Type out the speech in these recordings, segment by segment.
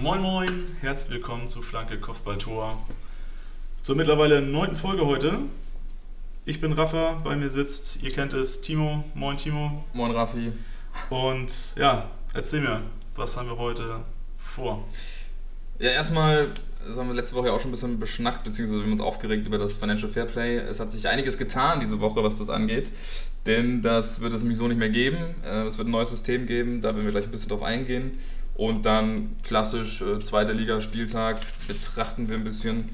Moin Moin, herzlich willkommen zu Flanke Kopfballtor. Zur mittlerweile neunten Folge heute. Ich bin Rafa, bei mir sitzt, ihr kennt es, Timo. Moin Timo. Moin Raffi. Und ja, erzähl mir, was haben wir heute vor? Ja, erstmal, das haben wir letzte Woche ja auch schon ein bisschen beschnackt, beziehungsweise wir haben uns aufgeregt über das Financial Fair Play. Es hat sich einiges getan diese Woche, was das angeht, denn das wird es nämlich so nicht mehr geben. Äh, es wird ein neues System geben, da werden wir gleich ein bisschen drauf eingehen. Und dann klassisch äh, zweite Liga Spieltag betrachten wir ein bisschen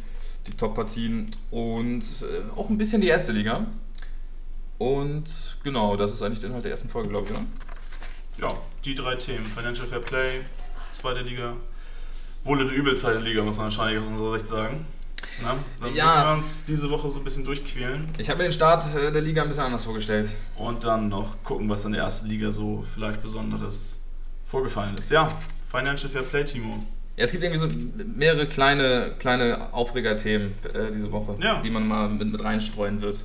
die Top-Partien und äh, auch ein bisschen die erste Liga. Und genau, das ist eigentlich der Inhalt der ersten Folge, glaube ich, oder? Ja, die drei Themen. Financial Fair Play, zweite Liga. Wohl eine übel zweite Liga, muss man wahrscheinlich aus unserer Sicht sagen. Na, dann Ja. müssen wir uns diese Woche so ein bisschen durchquälen Ich habe mir den Start äh, der Liga ein bisschen anders vorgestellt. und dann noch gucken, was in der ersten Liga so vielleicht Besonderes vorgefallen ist. Ja, Financial Fair Play, Timo. Ja, es gibt irgendwie so mehrere kleine, kleine Aufregerthemen äh, diese Woche, Ja. die man mal mit, mit reinstreuen wird.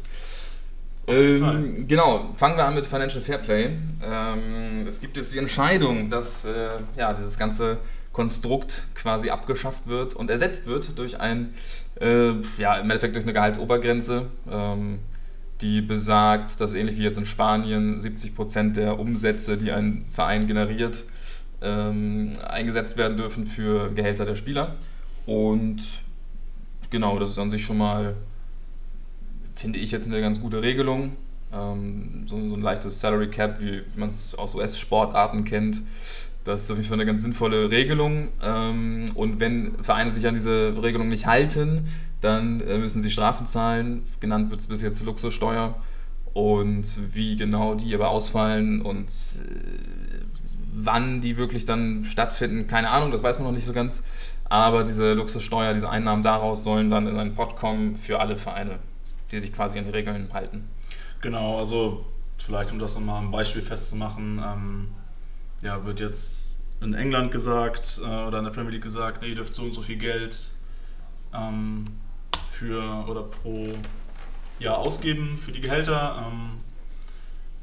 Ähm, genau, fangen wir an mit Financial Fairplay. Ähm, es gibt jetzt die Entscheidung, dass äh, ja, dieses ganze Konstrukt quasi abgeschafft wird und ersetzt wird durch ein, äh, ja, im Endeffekt durch eine Gehaltsobergrenze, ähm, die besagt, dass ähnlich wie jetzt in Spanien 70% der Umsätze, die ein Verein generiert, ähm, eingesetzt werden dürfen für Gehälter der Spieler. Und genau, das ist an sich schon mal, finde ich jetzt eine ganz gute Regelung. Ähm, so, so ein leichtes Salary Cap, wie man es aus US-Sportarten kennt. Das ist auf jeden Fall eine ganz sinnvolle Regelung. Ähm, und wenn Vereine sich an diese Regelung nicht halten, dann äh, müssen sie Strafen zahlen. Genannt wird es bis jetzt Luxussteuer. Und wie genau die aber ausfallen und äh, wann die wirklich dann stattfinden, keine Ahnung, das weiß man noch nicht so ganz. Aber diese Luxussteuer, diese Einnahmen daraus sollen dann in einen Pot kommen für alle Vereine, die sich quasi an die Regeln halten. Genau, also vielleicht um das nochmal am Beispiel festzumachen, ähm, ja, wird jetzt in England gesagt äh, oder in der Premier League gesagt, nee, ihr dürft so und so viel Geld ähm, für oder pro Jahr ausgeben für die Gehälter. Ähm,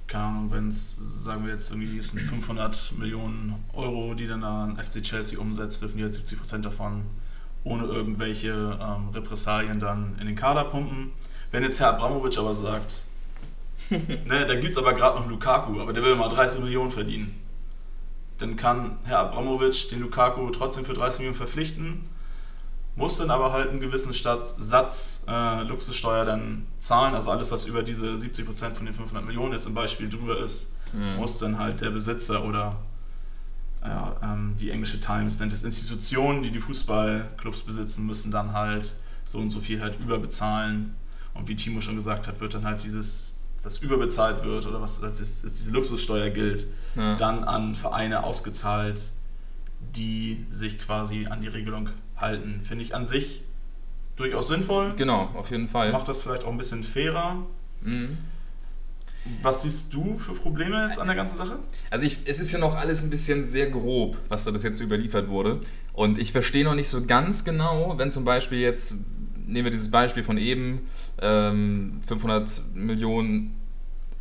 keine Ahnung, wenn es, sagen wir jetzt irgendwie, es sind 500 Millionen Euro, die dann an FC Chelsea umsetzt, dürfen die jetzt 70 Prozent davon ohne irgendwelche ähm, Repressalien dann in den Kader pumpen. Wenn jetzt Herr Abramovic aber sagt, ne, da gibt es aber gerade noch Lukaku, aber der will mal 30 Millionen verdienen, dann kann Herr Abramovic den Lukaku trotzdem für 30 Millionen verpflichten, muss dann aber halt einen gewissen Satz äh, Luxussteuer dann zahlen, also alles, was über diese 70% von den 500 Millionen jetzt im Beispiel drüber ist, muss dann halt der Besitzer oder ja, ähm, die englische Times nennt es Institutionen, die die Fußballclubs besitzen, müssen dann halt so und so viel halt überbezahlen. Und wie Timo schon gesagt hat, wird dann halt dieses, was überbezahlt wird oder was als, diese Luxussteuer gilt, Ja. dann an Vereine ausgezahlt, die sich quasi an die Regelung halten. Finde ich an sich durchaus sinnvoll. Genau, auf jeden Fall. Macht das vielleicht auch ein bisschen fairer. Mhm. Was siehst du für Probleme jetzt an der ganzen Sache? Also ich, es ist ja noch alles ein bisschen sehr grob, was da bis jetzt überliefert wurde. Und ich verstehe noch nicht so ganz genau, wenn zum Beispiel jetzt, nehmen wir dieses Beispiel von eben, ähm, 500 Millionen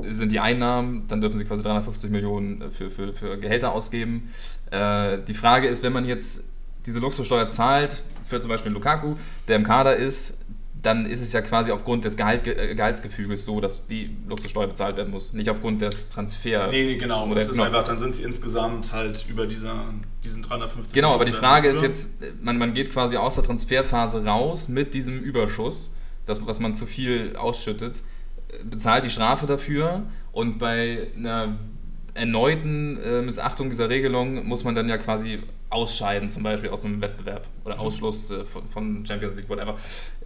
sind die Einnahmen, dann dürfen sie quasi 350 Millionen für, für, für Gehälter ausgeben. Äh, die Frage ist, wenn man jetzt diese Luxussteuer zahlt, für zum Beispiel Lukaku, der im Kader ist, dann ist es ja quasi aufgrund des Gehalt, äh, Gehaltsgefüges so, dass die Luxussteuer bezahlt werden muss, nicht aufgrund des Transfer. Nee, nee, genau. Oder Das ist einfach, dann sind sie insgesamt halt über dieser, diesen 350 Genau, aber die Frage ist jetzt, man, man geht quasi aus der Transferphase raus mit diesem Überschuss, das, was man zu viel ausschüttet, bezahlt die Strafe dafür und bei einer erneuten äh, Missachtung dieser Regelung muss man dann ja quasi ausscheiden, zum Beispiel aus einem Wettbewerb oder Ausschluss äh, von, von Champions League, whatever.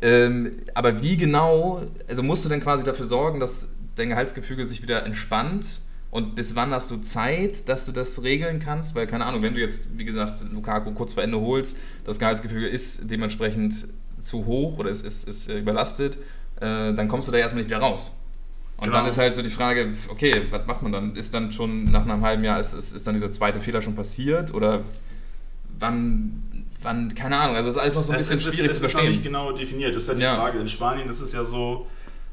Ähm, aber wie genau, also musst du denn quasi dafür sorgen, dass dein Gehaltsgefüge sich wieder entspannt? Und bis wann hast du Zeit, dass du das regeln kannst? Weil, keine Ahnung, wenn du jetzt, wie gesagt, Lukaku kurz vor Ende holst, das Gehaltsgefüge ist dementsprechend zu hoch oder ist, ist, ist äh, überlastet, äh, dann kommst du da erstmal nicht wieder raus. Und Genau. dann ist halt so die Frage, okay, was macht man dann? Ist dann schon nach einem halben Jahr, ist, ist, ist dann dieser zweite Fehler schon passiert? Oder wann, wann keine Ahnung, also das ist alles noch so ein es, bisschen es, schwierig ist, zu es ist noch nicht verstehen. genau definiert. Das ist ja die Ja. Frage. In Spanien ist es ja so,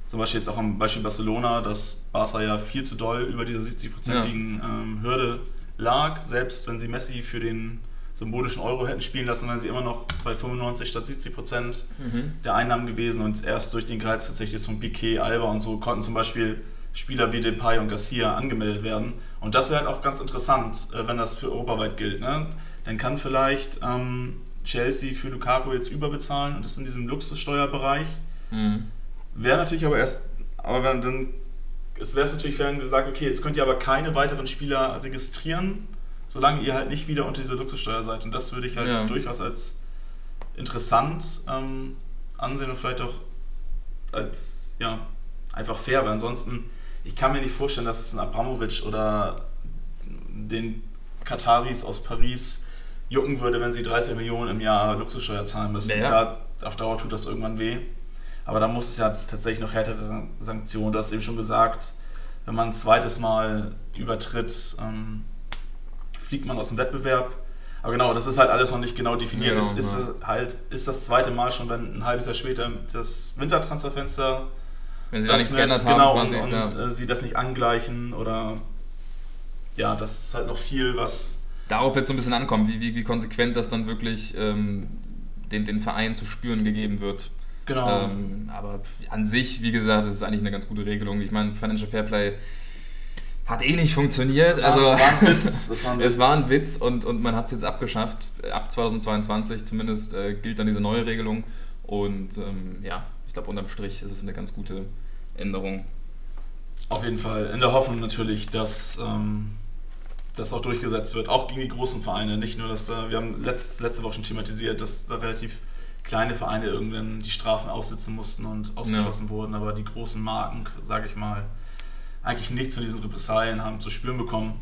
zum Beispiel jetzt auch am Beispiel Barcelona, dass Barca ja viel zu doll über dieser 70-prozentigen ähm, Hürde lag. Selbst wenn sie Messi für den symbolischen Euro hätten spielen lassen, wären sie immer noch bei 95 statt 70 Prozent mhm. der Einnahmen gewesen. Und erst durch den Gehaltsverzicht von Piquet, Alba und so konnten zum Beispiel Spieler wie Depay und Garcia angemeldet werden. Und das wäre halt auch ganz interessant, äh, wenn das für europaweit gilt. Ne? Dann kann vielleicht ähm, Chelsea für Lukaku jetzt überbezahlen und ist in diesem Luxussteuerbereich. Mhm. Wäre natürlich aber erst, aber wenn, dann es wäre natürlich, wenn gesagt, okay, jetzt könnt ihr aber keine weiteren Spieler registrieren, solange ihr halt nicht wieder unter dieser Luxussteuer seid. Und das würde ich halt ja. durchaus als interessant ähm, ansehen und vielleicht auch als ja, einfach fair, weil ansonsten, ich kann mir nicht vorstellen, dass es ein Abramovic oder den Kataris aus Paris jucken würde, wenn sie 30 Millionen im Jahr Luxussteuer zahlen müssen. Naja. Da, auf Dauer tut das irgendwann weh. Aber da muss es ja tatsächlich noch härtere Sanktionen. Du hast eben schon gesagt, wenn man ein zweites Mal übertritt, ähm, fliegt man aus dem Wettbewerb. Aber genau, das ist halt alles noch nicht genau definiert. Genau, ist, ist halt ist das zweite Mal schon, wenn ein halbes Jahr später das Wintertransferfenster wenn sie da nichts geändert haben genau, quasi, und, ja. und äh, sie das nicht angleichen oder ja, das ist halt noch viel, was darauf wird so ein bisschen ankommen, wie, wie, wie konsequent das dann wirklich ähm, den, den Verein zu spüren gegeben wird. Genau. Ähm, aber an sich, wie gesagt, ist es eigentlich eine ganz gute Regelung. Ich meine, Financial Fairplay hat eh nicht funktioniert. Also, war, ein Witz. War ein Witz. es war ein Witz und, und man hat es jetzt abgeschafft. Ab 2022 zumindest äh, gilt dann diese neue Regelung. Und ähm, ja, ich glaube, unterm Strich ist es eine ganz gute Änderung. Auf jeden Fall. In der Hoffnung natürlich, dass ähm, das auch durchgesetzt wird, auch gegen die großen Vereine. Nicht nur, dass da, wir haben letzt, letzte Woche schon thematisiert, dass da relativ kleine Vereine irgendwann die Strafen aussitzen mussten und ausgeschlossen ja. wurden, aber die großen Marken, sage ich mal, eigentlich nichts von diesen Repressalien haben zu spüren bekommen.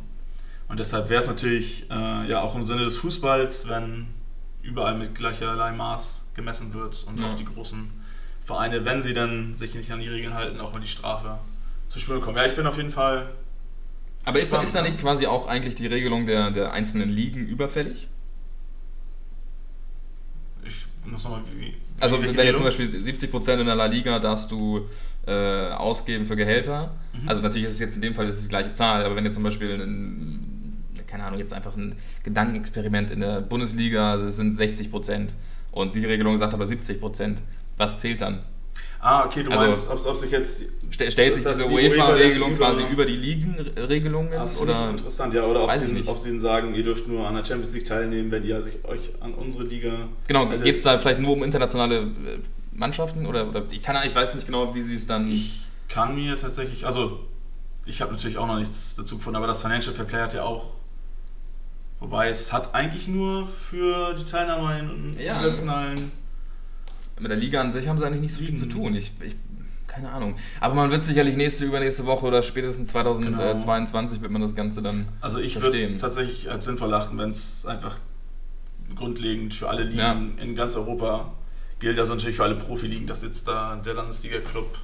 Und deshalb wäre es natürlich äh, ja auch im Sinne des Fußballs, wenn überall mit gleicherlei Maß gemessen wird und ja. auch die großen Vereine, wenn sie dann sich nicht an die Regeln halten, auch mal die Strafe zu spüren bekommen. Ja, ich bin auf jeden Fall. Aber ist, ist da nicht quasi auch eigentlich die Regelung der, der einzelnen Ligen überfällig? Ich muss nochmal. Wie, also, wenn jetzt zum Beispiel 70% in der La Liga darfst du äh, ausgeben für Gehälter. Mhm. Also, natürlich ist es jetzt in dem Fall ist es die gleiche Zahl, aber wenn jetzt zum Beispiel ein, keine Ahnung, jetzt einfach ein Gedankenexperiment in der Bundesliga, also es sind 60% und die Regelung sagt aber 70% was zählt dann? Ah, okay, du also, meinst, ob, ob sich jetzt. Stellt sich diese die UEFA-Regelung UEFA quasi über die Ligenregelungen? Das oder? interessant, ja. Oder ob sie, ob sie, ihnen sagen, ihr dürft nur an der Champions League teilnehmen, wenn ihr sich euch an unsere Liga. Genau, geht es da vielleicht nur um internationale äh, Mannschaften? Oder, oder ich, kann, ich weiß nicht genau, wie sie es dann. Ich kann mir tatsächlich. Also, ich habe natürlich auch noch nichts dazu gefunden, aber das Financial Fair Play hat ja auch. Wobei es hat eigentlich nur für die Teilnahme an ja. internationalen mit der Liga an sich haben sie eigentlich nicht so viel zu tun. Ich, ich, keine Ahnung. Aber man wird sicherlich nächste, übernächste Woche oder spätestens 2022 genau. wird man das Ganze dann. Also ich würde es tatsächlich als sinnvoll achten, wenn es einfach grundlegend für alle Ligen ja. in ganz Europa gilt. Also natürlich für alle Profiligen, dass jetzt da der Landesliga-Club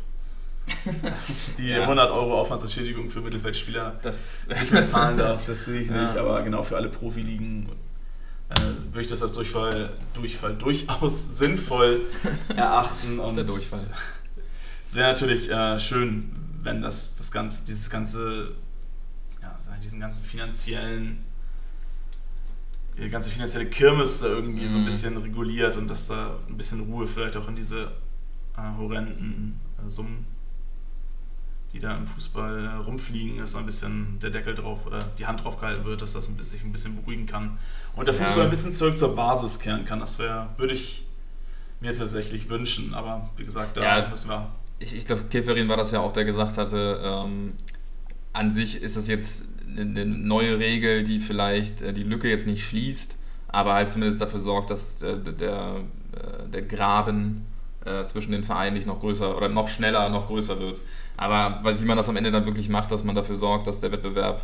die ja. 100 Euro Aufwandsentschädigung für Mittelfeldspieler das nicht mehr zahlen darf. Das sehe ich ja. nicht. Aber genau für alle Profiligen äh, würde ich das als Durchfall, Durchfall durchaus sinnvoll erachten. Und Der Durchfall. Es wäre natürlich äh, schön, wenn das, das ganze, dieses ganze, ja, diesen ganzen finanziellen, die ganze finanzielle Kirmes da irgendwie mhm. so ein mhm. bisschen reguliert und dass da ein bisschen Ruhe vielleicht auch in diese äh, horrenden äh, Summen die da im Fußball äh, rumfliegen, ist ein bisschen der Deckel drauf oder die Hand drauf gehalten wird, dass das ein bisschen, sich ein bisschen beruhigen kann. Und der Fußball ja. ein bisschen zurück zur Basis kehren kann. Das wäre, würde ich mir tatsächlich wünschen. Aber wie gesagt, da ja, müssen wir. Ich, ich glaube, Keferin war das ja auch, der gesagt hatte, ähm, an sich ist das jetzt eine neue Regel, die vielleicht äh, die Lücke jetzt nicht schließt, aber halt zumindest dafür sorgt, dass äh, der, äh, der Graben zwischen den Vereinen nicht noch größer oder noch schneller, noch größer wird. Aber wie man das am Ende dann wirklich macht, dass man dafür sorgt, dass der Wettbewerb,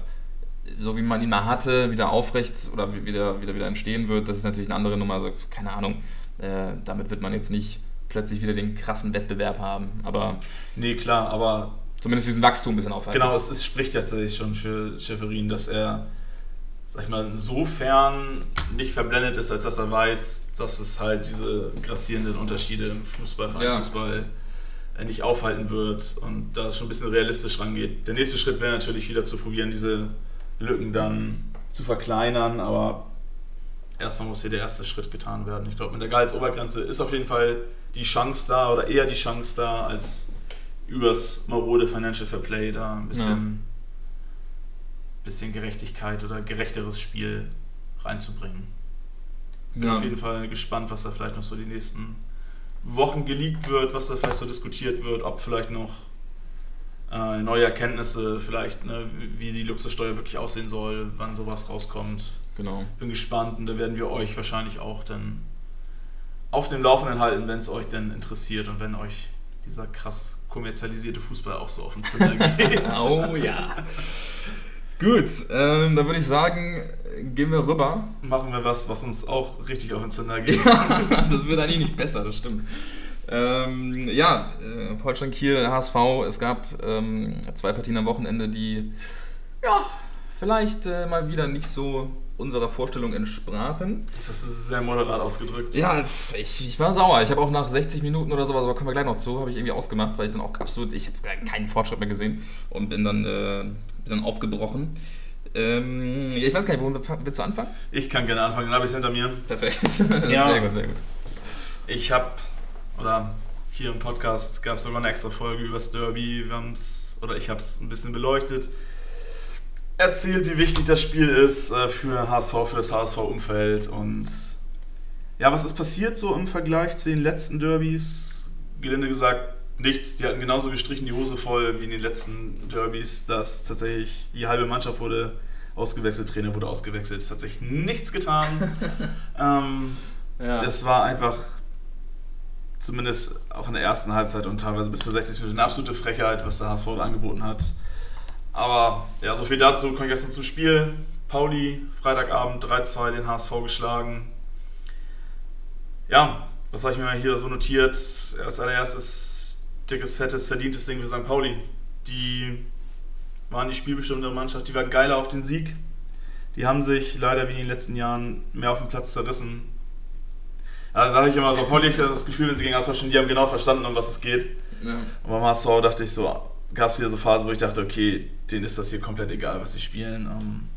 so wie man ihn mal hatte, wieder aufrecht oder wieder, wieder, wieder entstehen wird, das ist natürlich eine andere Nummer. Also keine Ahnung, damit wird man jetzt nicht plötzlich wieder den krassen Wettbewerb haben. Aber nee, klar, aber zumindest diesen Wachstum ein bisschen aufhalten. Genau, es, es spricht tatsächlich schon für Schäferin, dass er sag ich mal, insofern nicht verblendet ist, als dass er weiß, dass es halt diese grassierenden Unterschiede im Fußball, Vereinsfußball ja. nicht aufhalten wird und da es schon ein bisschen realistisch rangeht. Der nächste Schritt wäre natürlich wieder zu probieren, diese Lücken dann zu verkleinern, aber erstmal muss hier der erste Schritt getan werden. Ich glaube, mit der Gehaltsobergrenze ist auf jeden Fall die Chance da oder eher die Chance da, als übers marode Financial Fair Play da ein bisschen, ja. bisschen Gerechtigkeit oder gerechteres Spiel reinzubringen. Bin ja. auf jeden Fall gespannt, was da vielleicht noch so die nächsten Wochen geleakt wird, was da vielleicht so diskutiert wird, ob vielleicht noch äh, neue Erkenntnisse, vielleicht ne, wie die Luxussteuer wirklich aussehen soll, wann sowas rauskommt. Genau. Bin gespannt und da werden wir euch wahrscheinlich auch dann auf dem Laufenden halten, wenn es euch denn interessiert und wenn euch dieser krass kommerzialisierte Fußball auch so auf den Zimmer geht. oh ja. Gut, ähm, dann würde ich sagen, gehen wir rüber. Machen wir was, was uns auch richtig auf den Zünder geht. das wird eigentlich nicht besser, das stimmt. Ähm, ja, äh, Holstein Kiel, HSV, es gab ähm, zwei Partien am Wochenende, die ja, vielleicht äh, mal wieder nicht so unserer Vorstellung entsprachen. Das hast du sehr moderat ausgedrückt. Ja, ich, ich war sauer. Ich habe auch nach 60 Minuten oder sowas, aber kommen wir gleich noch zu, habe ich irgendwie ausgemacht, weil ich dann auch absolut, ich habe keinen Fortschritt mehr gesehen und bin dann, äh, bin dann aufgebrochen. Ähm, ich weiß gar nicht, wo willst du anfangen? Ich kann gerne anfangen, dann habe ich es hinter mir. Perfekt. ja. Sehr gut, sehr gut. Ich habe, oder hier im Podcast gab es sogar eine extra Folge über das Derby. Wir haben's, oder ich habe es ein bisschen beleuchtet erzählt, wie wichtig das Spiel ist äh, für HSV, für das HSV-Umfeld und ja, was ist passiert so im Vergleich zu den letzten Derbys? Gelinde gesagt, nichts. Die hatten genauso gestrichen die Hose voll wie in den letzten Derbys, dass tatsächlich die halbe Mannschaft wurde ausgewechselt, Trainer wurde ausgewechselt. Es hat tatsächlich nichts getan. ähm, ja. Es war einfach, zumindest auch in der ersten Halbzeit und teilweise bis zur 60 Minuten, eine absolute Frechheit, was der HSV angeboten hat. Aber ja, so viel dazu. Kommen gestern zum Spiel. Pauli, Freitagabend 3-2 den HSV geschlagen. Ja, was habe ich mir hier so notiert? Als allererstes dickes, fettes, verdientes Ding für St. Pauli. Die waren die spielbestimmende Mannschaft, die waren geiler auf den Sieg. Die haben sich leider wie in den letzten Jahren mehr auf dem Platz zerrissen. Also sage ich immer so, Pauli hat das Gefühl, wenn sie gegen HSV schon, die haben genau verstanden, um was es geht. Ja. Und beim HSV dachte ich so, gab es wieder so Phasen, wo ich dachte, okay, denen ist das hier komplett egal, was sie spielen. Ähm,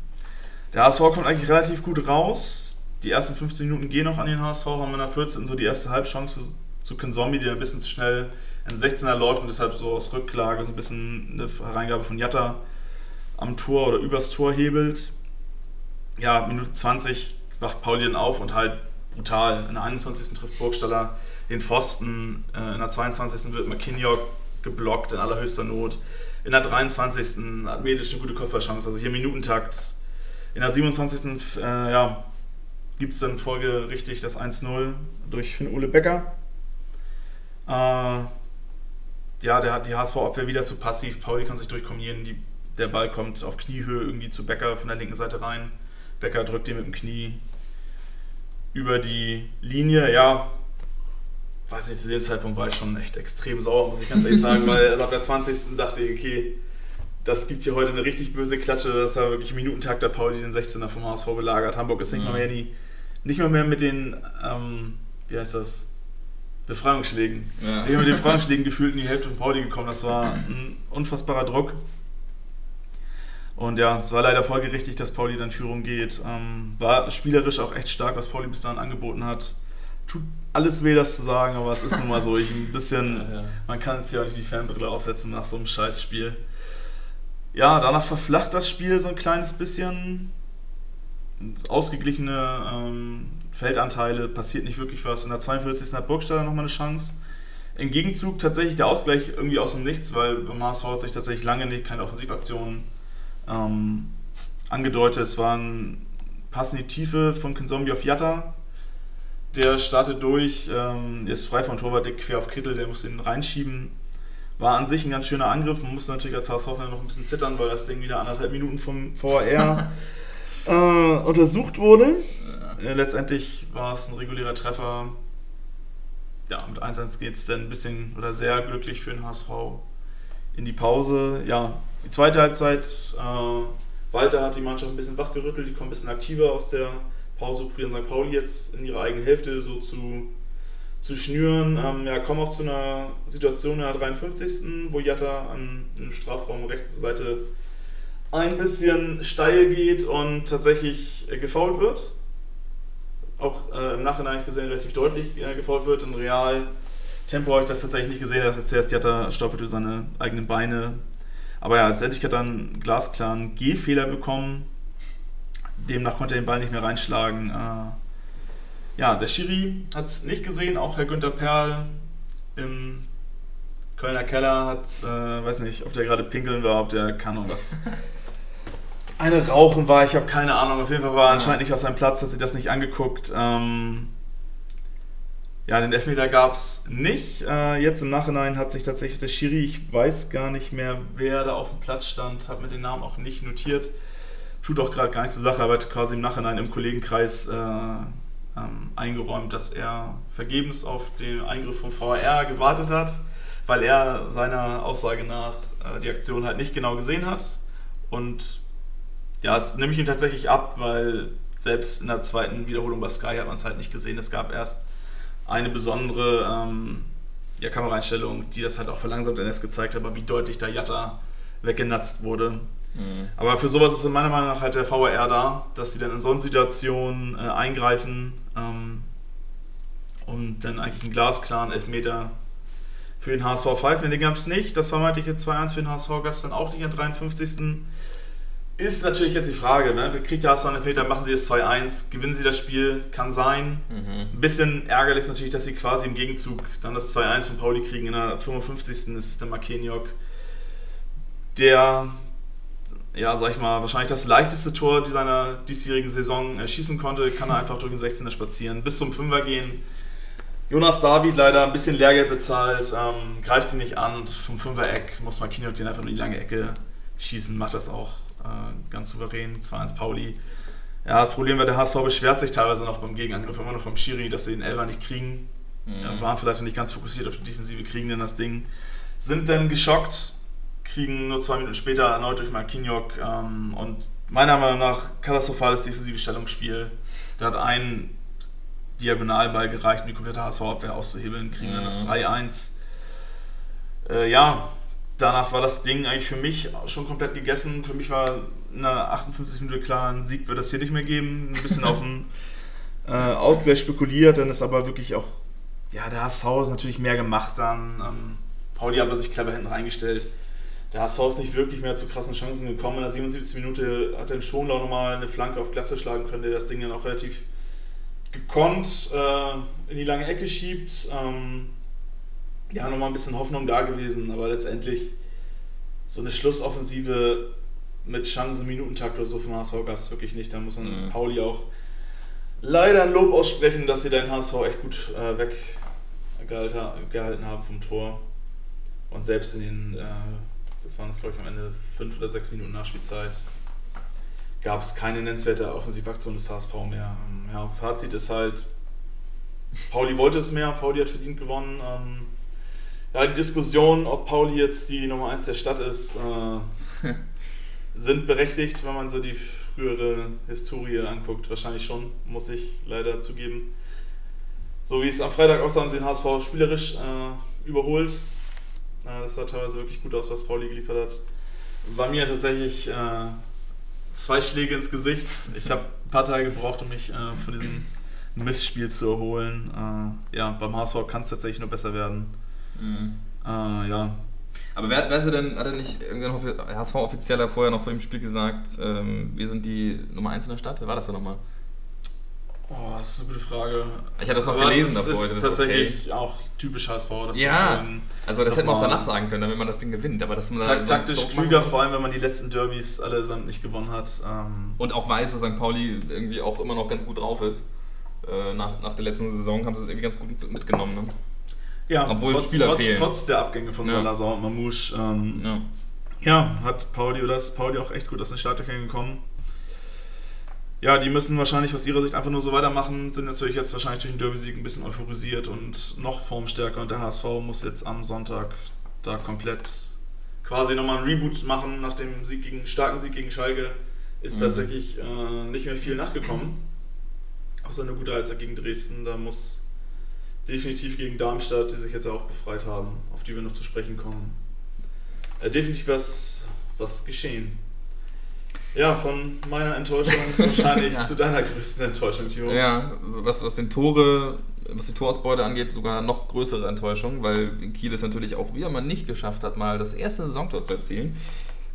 der HSV kommt eigentlich relativ gut raus. Die ersten 15 Minuten gehen noch an den HSV, haben in der 14. so die erste Halbchance zu Zombie, der ein bisschen zu schnell in 16er läuft und deshalb so aus Rücklage so ein bisschen eine Hereingabe von Jatta am Tor oder übers Tor hebelt. Ja, Minute 20 wacht Pauli auf und halt brutal. In der 21. trifft Burgstaller den Pfosten, äh, in der 22. wird McKinney geblockt in allerhöchster Not. In der 23. hat Medisch eine gute Kopfballchance, also hier Minutentakt. In der 27. Äh, ja, gibt es dann folgerichtig das 1-0 durch Finn-Ole Becker. Äh, ja, der hat die HSV-Abwehr wieder zu passiv. Pauli kann sich durchkombinieren. Die, der Ball kommt auf Kniehöhe irgendwie zu Becker von der linken Seite rein. Becker drückt ihn mit dem Knie über die Linie. Ja, weiß nicht, zu dem Zeitpunkt war ich schon echt extrem sauer, muss ich ganz ehrlich sagen, weil also ab der 20. dachte ich, okay, das gibt hier heute eine richtig böse Klatsche, dass da wirklich Minutentakt der Pauli den 16er vom HSV belagert. Hamburg ist nicht, mhm. mal, mehr die, nicht mal mehr mit den, ähm, wie heißt das, Befreiungsschlägen. Ja. Ich mit den Befreiungsschlägen gefühlt in die Hälfte von Pauli gekommen. Das war ein unfassbarer Druck. Und ja, es war leider folgerichtig, dass Pauli dann Führung geht. Ähm, war spielerisch auch echt stark, was Pauli bis dahin angeboten hat tut alles weh, das zu sagen, aber es ist nun mal so. Ich ein bisschen, ja, ja. man kann jetzt ja auch nicht die Fanbrille aufsetzen nach so einem Scheißspiel. Ja, danach verflacht das Spiel so ein kleines bisschen. Ausgeglichene ähm, Feldanteile, passiert nicht wirklich was. In der 42. hat Burgstaller nochmal eine Chance. Im Gegenzug tatsächlich der Ausgleich irgendwie aus dem Nichts, weil beim HSV hat sich tatsächlich lange nicht keine Offensivaktionen ähm, angedeutet. Es waren passen die Tiefe von Kensombi auf Jatta, der startet durch, ähm, ist frei von Torwart quer auf Kittel, der muss ihn reinschieben. War an sich ein ganz schöner Angriff. Man musste natürlich als HSV noch ein bisschen zittern, weil das Ding wieder anderthalb Minuten vom VAR äh, untersucht wurde. Äh, letztendlich war es ein regulärer Treffer. Ja, mit 1-1 geht es dann ein bisschen oder sehr glücklich für den HSV in die Pause. Ja, die zweite Halbzeit. Äh, Walter hat die Mannschaft ein bisschen wachgerüttelt, die kommen ein bisschen aktiver aus der Pause St. Pauli jetzt in ihrer eigenen Hälfte so zu, zu schnüren. Ähm, ja, kommen auch zu einer Situation in der 53. wo Jatta an dem Strafraum rechte Seite ein bisschen steil geht und tatsächlich gefault wird. auch äh, im Nachhinein gesehen relativ deutlich äh, gefault wird. In Real Tempo habe ich das tatsächlich nicht gesehen. Hat zuerst Jatta stolpert über seine eigenen Beine. Aber ja, letztendlich hat er einen glasklaren G-Fehler bekommen. Demnach konnte er den Ball nicht mehr reinschlagen. Äh, ja, der Schiri hat es nicht gesehen, auch Herr Günther Perl im Kölner Keller hat, äh, weiß nicht, ob der gerade pinkeln war, ob der kann und was. Eine Rauchen war, ich habe keine Ahnung. Auf jeden Fall war er anscheinend nicht auf seinem Platz, hat sich das nicht angeguckt. Ähm, ja, den Elfmeter gab es nicht. Äh, jetzt im Nachhinein hat sich tatsächlich der Schiri, ich weiß gar nicht mehr, wer da auf dem Platz stand, hat mir den Namen auch nicht notiert. Tut auch gerade gar nicht zur Sache, aber hat quasi im Nachhinein im Kollegenkreis äh, ähm, eingeräumt, dass er vergebens auf den Eingriff vom VR gewartet hat, weil er seiner Aussage nach äh, die Aktion halt nicht genau gesehen hat. Und ja, das nehme ich ihm tatsächlich ab, weil selbst in der zweiten Wiederholung bei Sky hat man es halt nicht gesehen. Es gab erst eine besondere ähm, ja, Kameraeinstellung, die das halt auch verlangsamt NS gezeigt hat, aber wie deutlich da Jatta weggenatzt wurde. Mhm. Aber für sowas ist in meiner Meinung nach halt der VAR da, dass sie dann in solchen Situationen äh, eingreifen ähm, und dann eigentlich einen glasklaren Elfmeter für den HSV pfeifen. Den gab es nicht. Das vermeintliche 2-1 für den HSV gab es dann auch nicht am 53. Ist natürlich jetzt die Frage, ne? kriegt der HSV einen Elfmeter, machen sie es 2-1, gewinnen sie das Spiel, kann sein. Mhm. Ein bisschen ärgerlich ist natürlich, dass sie quasi im Gegenzug dann das 2-1 von Pauli kriegen. In der 55. ist es der Makeniok, der, ja, sag ich mal, wahrscheinlich das leichteste Tor seiner diesjährigen Saison erschießen konnte, kann er einfach durch den 16er spazieren, bis zum 5er gehen. Jonas David leider ein bisschen Lehrgeld bezahlt, ähm, greift ihn nicht an vom 5er Eck muss Makeniok den einfach nur in die lange Ecke schießen, macht das auch äh, ganz souverän, 2-1 Pauli. Ja, das Problem war, der HSV beschwert sich teilweise noch beim Gegenangriff immer noch vom Schiri, dass sie den Elfer nicht kriegen. Mhm. Ja, waren vielleicht nicht ganz fokussiert auf die Defensive, kriegen denn das Ding. Sind dann geschockt, kriegen nur zwei Minuten später erneut durch Marquinhos ähm, und meiner Meinung nach katastrophales defensives Stellungsspiel. Da hat ein Diagonalball gereicht, um die komplette HSV-Abwehr auszuhebeln, kriegen mhm. dann das 3-1. Äh, ja, danach war das Ding eigentlich für mich schon komplett gegessen. Für mich war in der 58 Minuten klar, ein Sieg wird es hier nicht mehr geben. Ein bisschen auf den äh, Ausgleich spekuliert, dann ist aber wirklich auch, ja, der HSV ist natürlich mehr gemacht dann. Ähm, Pauli hat sich clever hinten reingestellt. Der HSV ist nicht wirklich mehr zu krassen Chancen gekommen. In der 77. Minute hat dann Schonlau nochmal eine Flanke auf Glatze schlagen können, der das Ding dann auch relativ gekonnt äh, in die lange Ecke schiebt. Ähm, ja, nochmal ein bisschen Hoffnung da gewesen, aber letztendlich so eine Schlussoffensive mit Chancen, Minutentakt oder so vom HSV gab es wirklich nicht. Da muss man mhm. Pauli auch leider ein Lob aussprechen, dass sie deinen HSV echt gut äh, weggehalten haben vom Tor. Und selbst in den, äh, das waren es glaube ich am Ende fünf oder sechs Minuten Nachspielzeit, gab es keine nennenswerte Offensivaktion des HSV mehr. Ähm, ja, Fazit ist halt, Pauli wollte es mehr, Pauli hat verdient gewonnen. Ähm, ja, die Diskussion, ob Pauli jetzt die Nummer 1 der Stadt ist, äh, sind berechtigt, wenn man so die frühere Historie anguckt. Wahrscheinlich schon, muss ich leider zugeben. So wie es am Freitag aussah, haben sie den HSV spielerisch äh, überholt. Das sah teilweise wirklich gut aus, was Pauli geliefert hat. War mir tatsächlich äh, zwei Schläge ins Gesicht. Ich habe ein paar Tage gebraucht, um mich äh, von diesem Missspiel zu erholen. Äh, ja, beim HSV kann es tatsächlich nur besser werden. Mhm. Äh, ja. Aber wer, wer hat denn, hat er nicht irgendein HSV-Offizieller vorher noch vor dem Spiel gesagt, ähm, wir sind die Nummer 1 in der Stadt? Wer war das denn nochmal? Oh, das ist eine gute Frage. Ich hatte das noch Aber gelesen davor. Das ist tatsächlich okay. auch typisch HSV. ja, also das hätte man auch danach sagen können, wenn man das Ding gewinnt. Aber dass man tak taktisch klüger, vor allem wenn man die letzten Derbys allesamt nicht gewonnen hat. Ähm Und auch weiß, dass St. Pauli irgendwie auch immer noch ganz gut drauf ist. Äh, nach, nach der letzten Saison haben sie es irgendwie ganz gut mitgenommen. Ne? Ja, Obwohl trotz, Spieler trotz, trotz der Abgänge von ja. Salazar und Mamouche. Ähm, ja. ja. hat Pauli oder ist Pauli auch echt gut aus den Startlöchern gekommen. Ja, die müssen wahrscheinlich aus ihrer Sicht einfach nur so weitermachen, sind natürlich jetzt wahrscheinlich durch den Derby-Sieg ein bisschen euphorisiert und noch formstärker und der HSV muss jetzt am Sonntag da komplett quasi nochmal ein Reboot machen nach dem Sieg gegen, starken Sieg gegen Schalke. Ist mhm. tatsächlich äh, nicht mehr viel nachgekommen. Außer eine gute Halbzeit gegen Dresden, da muss definitiv gegen Darmstadt, die sich jetzt auch befreit haben, auf die wir noch zu sprechen kommen. Äh, definitiv was, was geschehen. Ja, von meiner Enttäuschung wahrscheinlich ja. zu deiner größten Enttäuschung, Timo. Ja, was, was den Tore, was die Torausbeute angeht, sogar noch größere Enttäuschung, weil Kiel es natürlich auch wieder mal nicht geschafft hat, mal das erste Saisontor zu erzielen.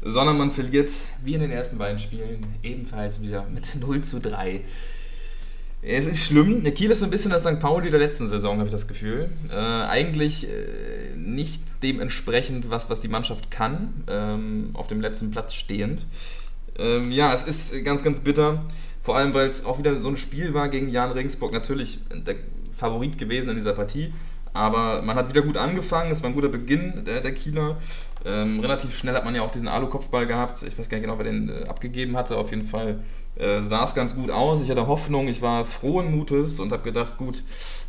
Sondern man verliert, wie in den ersten beiden Spielen, ebenfalls wieder mit 0 zu 3. Es ist schlimm. Kiel ist so ein bisschen das St. Pauli der letzten Saison, habe ich das Gefühl. Äh, eigentlich äh, nicht dementsprechend, was, was die Mannschaft kann, ähm, auf dem letzten Platz stehend. Ähm, ja, es ist ganz, ganz bitter. Vor allem, weil es auch wieder so ein Spiel war gegen Jan Regensburg. Natürlich der Favorit gewesen in dieser Partie. Aber man hat wieder gut angefangen. Es war ein guter Beginn der, der Kieler. Ähm, relativ schnell hat man ja auch diesen Alu-Kopfball gehabt. Ich weiß gar nicht genau, wer den äh, abgegeben hatte. Auf jeden Fall äh, sah es ganz gut aus. Ich hatte Hoffnung. Ich war frohen Mutes und habe gedacht, gut,